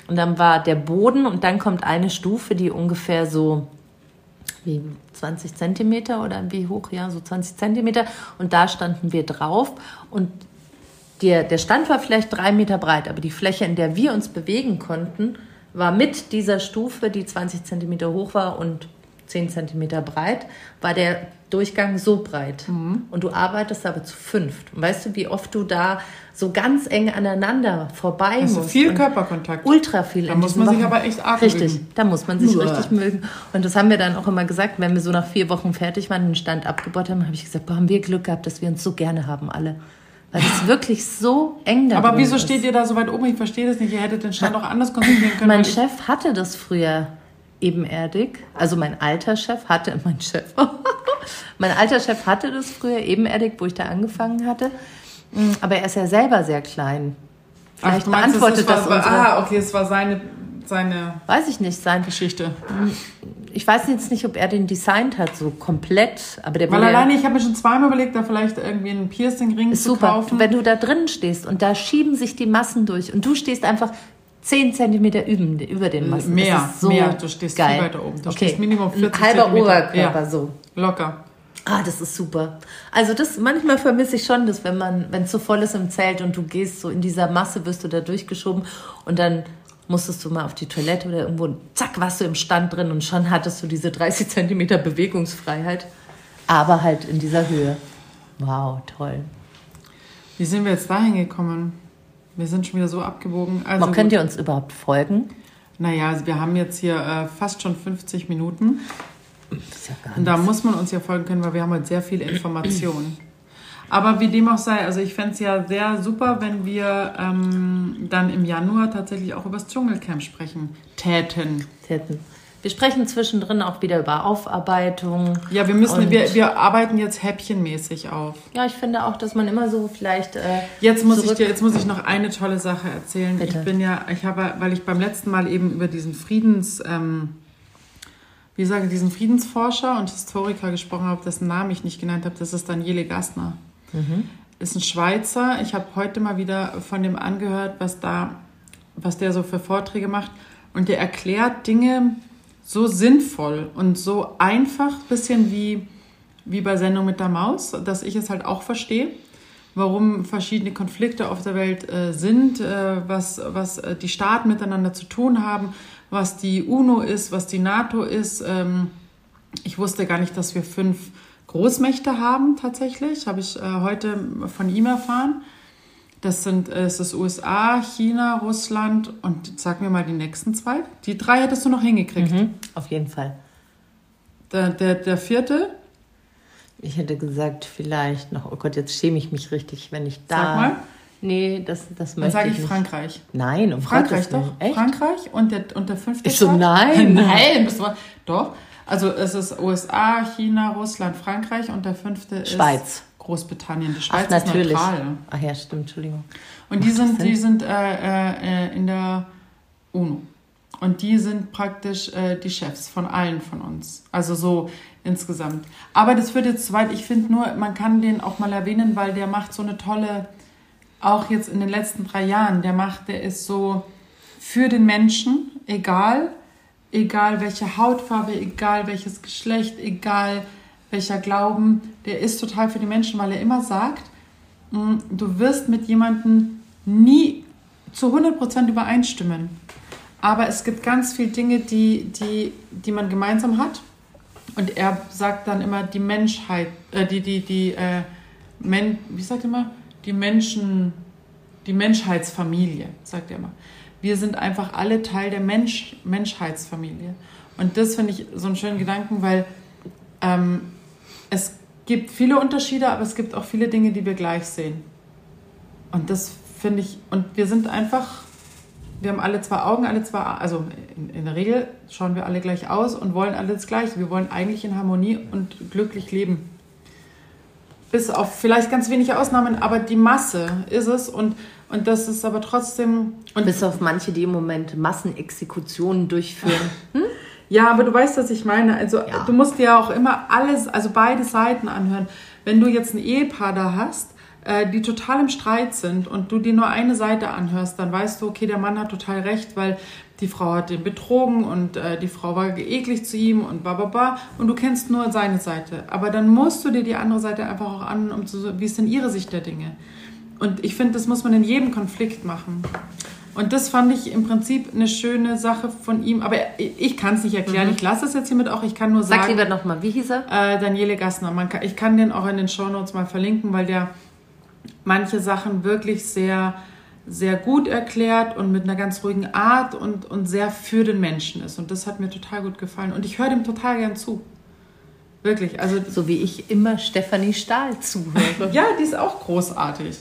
Und dann war der Boden und dann kommt eine Stufe, die ungefähr so wie 20 Zentimeter oder wie hoch, ja, so 20 Zentimeter. Und da standen wir drauf und der, der Stand war vielleicht drei Meter breit, aber die Fläche, in der wir uns bewegen konnten, war mit dieser Stufe, die 20 Zentimeter hoch war und 10 Zentimeter breit, war der Durchgang so breit. Mhm. Und du arbeitest aber zu fünft. Und weißt du, wie oft du da so ganz eng aneinander vorbei Also musst? viel Und Körperkontakt. Ultra viel. Da muss man sich Wochen. aber echt arg Richtig, da muss man sich Uah. richtig mögen. Und das haben wir dann auch immer gesagt, wenn wir so nach vier Wochen fertig waren, den Stand abgebaut haben, habe ich gesagt, boah, haben wir Glück gehabt, dass wir uns so gerne haben alle. Weil es wirklich so eng da Aber wieso ist. steht ihr da so weit oben? Ich verstehe das nicht. Ihr hättet den Stand [laughs] auch anders konzentrieren können. Mein Chef hatte das früher ebenerdig. Also mein alter Chef hatte, [laughs] mein Chef, mein alter Chef hatte das früher ebenerdig, wo ich da angefangen hatte. Mm, Aber er ist ja selber sehr klein. Ach, Vielleicht du meinst, beantwortet das, das, unsere, Ah, okay, es war seine, seine weiß ich nicht, sein. Geschichte. Ich weiß jetzt nicht, ob er den designt hat, so komplett. Aber der Weil alleine, ich habe mir schon zweimal überlegt, da vielleicht irgendwie einen Piercing-Ring zu super. kaufen. Wenn du da drin stehst und da schieben sich die Massen durch und du stehst einfach 10 Zentimeter üben, über den Massen. Mehr, so mehr. Du stehst geil. viel weiter oben. Du okay. stehst Minimum 40 Ein halber Zentimeter. Oberkörper Ja. so. Locker. Ah, das ist super. Also das manchmal vermisse ich schon, dass wenn man, wenn es so voll ist im Zelt und du gehst so in dieser Masse, wirst du da durchgeschoben und dann musstest du mal auf die Toilette oder irgendwo, und zack, warst du im Stand drin und schon hattest du diese 30 Zentimeter Bewegungsfreiheit, aber halt in dieser Höhe. Wow, toll. Wie sind wir jetzt dahin gekommen? Wir sind schon wieder so abgebogen. Also könnt ihr uns überhaupt folgen? Naja, also wir haben jetzt hier äh, fast schon 50 Minuten. Ist ja gar Und da muss man uns ja folgen können, weil wir haben halt sehr viel Information. Aber wie dem auch sei, also ich fände es ja sehr super, wenn wir ähm, dann im Januar tatsächlich auch über das Dschungelcamp sprechen täten. Täten. Wir sprechen zwischendrin auch wieder über Aufarbeitung. Ja, wir müssen, wir, wir arbeiten jetzt häppchenmäßig auf. Ja, ich finde auch, dass man immer so vielleicht. Äh, Jetzt muss ich dir, jetzt muss ich noch eine tolle Sache erzählen. Bitte. Ich bin ja, ich habe, weil ich beim letzten Mal eben über diesen Friedens, ähm, wie sage ich, diesen Friedensforscher und Historiker gesprochen habe, dessen Namen ich nicht genannt habe, das ist Daniele Gassner. Ist ein Schweizer. Ich habe heute mal wieder von dem angehört, was da, was der so für Vorträge macht. Und der erklärt Dinge so sinnvoll und so einfach, bisschen wie, wie bei Sendung mit der Maus, dass ich es halt auch verstehe, warum verschiedene Konflikte auf der Welt äh, sind, äh, was, was äh, die Staaten miteinander zu tun haben, was die UNO ist, was die NATO ist. Ähm, ich wusste gar nicht, dass wir fünf Großmächte haben tatsächlich, habe ich äh, heute von ihm erfahren. Das sind äh, es ist USA, China, Russland und sag mir mal die nächsten zwei. Die drei hättest du noch hingekriegt. Mhm, auf jeden Fall. Der, der, der vierte, Ich hätte gesagt, vielleicht noch, oh Gott, jetzt schäme ich mich richtig, wenn ich da. Sag mal. Nee, das, das dann möchte sage ich ich. Frankreich. Nein, um Frankreich doch. Echt? Frankreich und der, und der fünfte. Ich so, nein. [laughs] Nein, bist du, doch. Also es ist USA, China, Russland, Frankreich und der fünfte ist Schweiz. Großbritannien. Die Ach, Schweiz natürlich. ist neutral. Ach ja, stimmt, Entschuldigung. Und die sind, die sind äh, äh, in der UNO. Und die sind praktisch äh, die Chefs von allen von uns. Also so insgesamt. Aber das führt jetzt zu weit. Ich finde nur, man kann den auch mal erwähnen, weil der macht so eine tolle, auch jetzt in den letzten drei Jahren, der macht, der ist so für den Menschen, egal, egal welche Hautfarbe, egal welches Geschlecht, egal welcher Glauben, der ist total für die Menschen, weil er immer sagt, Mm, Du wirst mit jemandem nie zu 100% übereinstimmen. Aber es gibt ganz viele Dinge, die, die, die man gemeinsam hat. Und er sagt dann immer, die Menschheit, äh, die, die, die, äh, Men, wie sagt er immer? Die Menschen, die Menschheitsfamilie, sagt er immer. Wir sind einfach alle Teil der Mensch, Menschheitsfamilie. Und das finde ich so einen schönen Gedanken, weil ähm, es gibt viele Unterschiede, aber es gibt auch viele Dinge, die wir gleich sehen. Und das finde ich, und wir sind einfach, wir haben alle zwei Augen, alle zwei, also in, in der Regel schauen wir alle gleich aus und wollen alle das Gleiche. Wir wollen eigentlich in Harmonie und glücklich leben. Bis auf vielleicht ganz wenige Ausnahmen, aber die Masse ist es und, und das ist aber trotzdem. Und Bis auf manche, die im Moment Massenexekutionen durchführen. [laughs] Ja, aber du weißt, was ich meine. Also Ja. du musst dir auch immer alles, also beide Seiten anhören. Wenn du jetzt ein Ehepaar da hast, äh, die total im Streit sind und du dir nur eine Seite anhörst, dann weißt du, okay, der Mann hat total recht, weil die Frau hat ihn betrogen und äh, die Frau war eklig zu ihm und bla und du kennst nur seine Seite. Aber dann musst du dir die andere Seite einfach auch an, um zu, wie ist denn ihre Sicht der Dinge? Und ich finde, das muss man in jedem Konflikt machen. Und das fand ich im Prinzip eine schöne Sache von ihm. Aber ich kann es nicht erklären. Ich lasse es jetzt hiermit auch. Ich kann nur Sag sagen, lieber nochmal, wie hieß er? äh, Daniele Gassner. Man kann, ich kann den auch in den Shownotes mal verlinken, weil der manche Sachen wirklich sehr, sehr gut erklärt und mit einer ganz ruhigen Art und, und sehr für den Menschen ist. Und das hat mir total gut gefallen. Und ich höre dem total gern zu. Wirklich. Also So wie ich immer Stefanie Stahl zuhöre. ja, die ist auch großartig.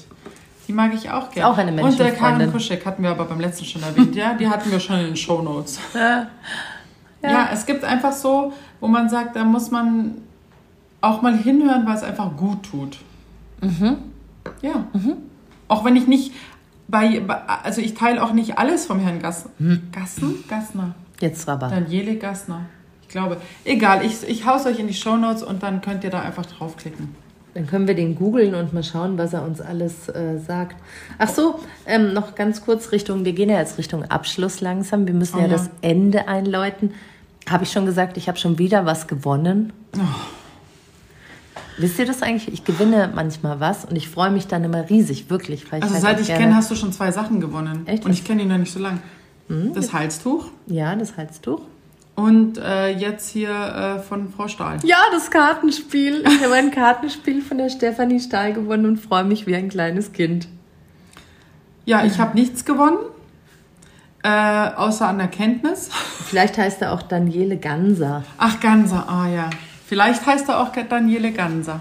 Die mag ich auch gerne. auch eine Und der Karin Menschenfreundin. Kuschek hatten wir aber beim letzten schon erwähnt. Ja, die hatten wir schon in den Shownotes. [laughs] Ja. Ja. es gibt einfach so, wo man sagt, da muss man auch mal hinhören, weil es einfach gut tut. Ja. Auch wenn ich nicht bei, also ich teile auch nicht alles vom Herrn Gass, Gassen? Gassner. Jetzt aber. Daniele Gassner. Ich glaube. Egal, ich, ich hau's euch in die Shownotes und dann könnt ihr da einfach draufklicken. Dann können wir den googeln und mal schauen, was er uns alles äh, sagt. Ach so, ähm, noch ganz kurz Richtung, wir gehen ja jetzt Richtung Abschluss langsam. Wir müssen Oh ja, ja. das Ende einläuten. Habe ich schon gesagt, ich habe schon wieder was gewonnen. Oh. Wisst ihr das eigentlich? Ich gewinne manchmal was und ich freue mich dann immer riesig, wirklich. Weil Also halt seit ich kenne, hast du schon zwei Sachen gewonnen. Echt? Und ich kenne ihn noch nicht so lang. Das Halstuch Ja, das Halstuch. Und äh, jetzt hier äh, von Frau Stahl. Ja, das Kartenspiel. Ich habe ein Kartenspiel von der Stefanie Stahl gewonnen und freue mich wie ein kleines Kind. Ja, ich habe nichts gewonnen, äh, außer an Erkenntnis. Vielleicht heißt er auch Daniele Ganser. Ach, Ganser, ah ja. Vielleicht heißt er auch Daniele Ganser.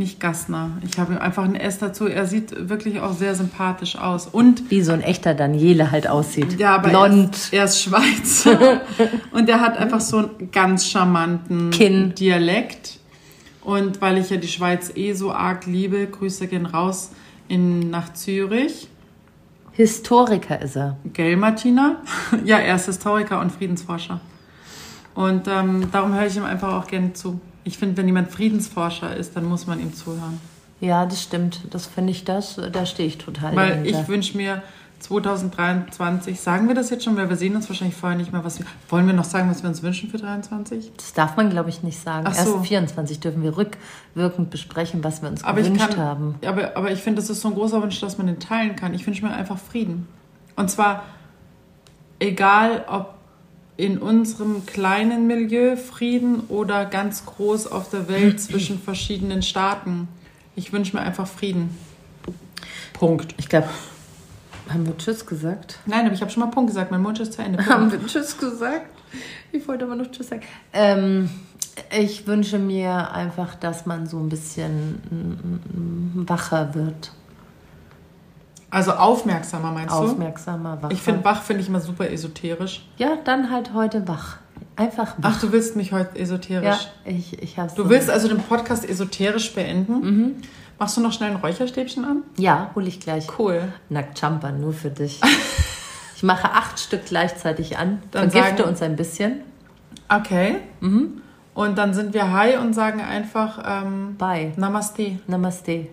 Nicht Gassner. Ich habe ihm einfach ein S dazu. Er sieht wirklich auch sehr sympathisch aus. Und Wie so ein echter Daniele halt aussieht. ja, aber Blond. Er, ist, er ist Schweizer. [laughs] und er hat einfach so einen ganz charmanten Kinn. Dialekt. Und weil ich ja die Schweiz eh so arg liebe, Grüße gehen raus in, nach Zürich. Historiker ist er. Gell, Martina? [laughs] ja, er ist Historiker und Friedensforscher. Und ähm, darum höre ich ihm einfach auch gerne zu. Ich finde, wenn jemand Friedensforscher ist, dann muss man ihm zuhören. Ja, das stimmt. Das finde ich das, da stehe ich total Weil dahinter. ich wünsche mir 2023, sagen wir das jetzt schon, weil wir sehen uns wahrscheinlich vorher nicht mehr, was wir, wollen wir noch sagen, was wir uns wünschen für 23? Das darf man, glaube ich, nicht sagen. Ach Erst so. 24 dürfen wir rückwirkend besprechen, was wir uns Aber ich gewünscht kann, haben. aber, aber ich finde, das ist so ein großer Wunsch, dass man den teilen kann. Ich wünsche mir einfach Frieden. Und zwar egal, ob in unserem kleinen Milieu Frieden oder ganz groß auf der Welt [clears throat] zwischen verschiedenen Staaten. Ich wünsche mir einfach Frieden. Punkt. Ich glaube, haben wir Tschüss gesagt? Nein, aber ich habe schon mal Punkt gesagt. Mein Wunsch ist zu Ende. [laughs] Haben wir Tschüss gesagt? Ich wollte aber noch Tschüss sagen. Ähm, ich wünsche mir einfach, dass man so ein bisschen mm, mm, wacher wird. Also aufmerksamer meinst du? Aufmerksamer, wacher. Ich finde wach finde ich immer super esoterisch. Ja, dann halt heute wach. Einfach wach. Ach, du willst mich heute esoterisch. ja, ich, ich habe Du willst also den Podcast esoterisch beenden? Machst du noch schnell ein Räucherstäbchen an? Ja, hole ich gleich. Cool. Nackt Champa, nur für dich. [laughs] ich mache acht Stück gleichzeitig an. Dann Vergifte sagen- uns ein bisschen. Okay. Und dann sind wir high und sagen einfach ähm, Bye. Namaste. Namaste.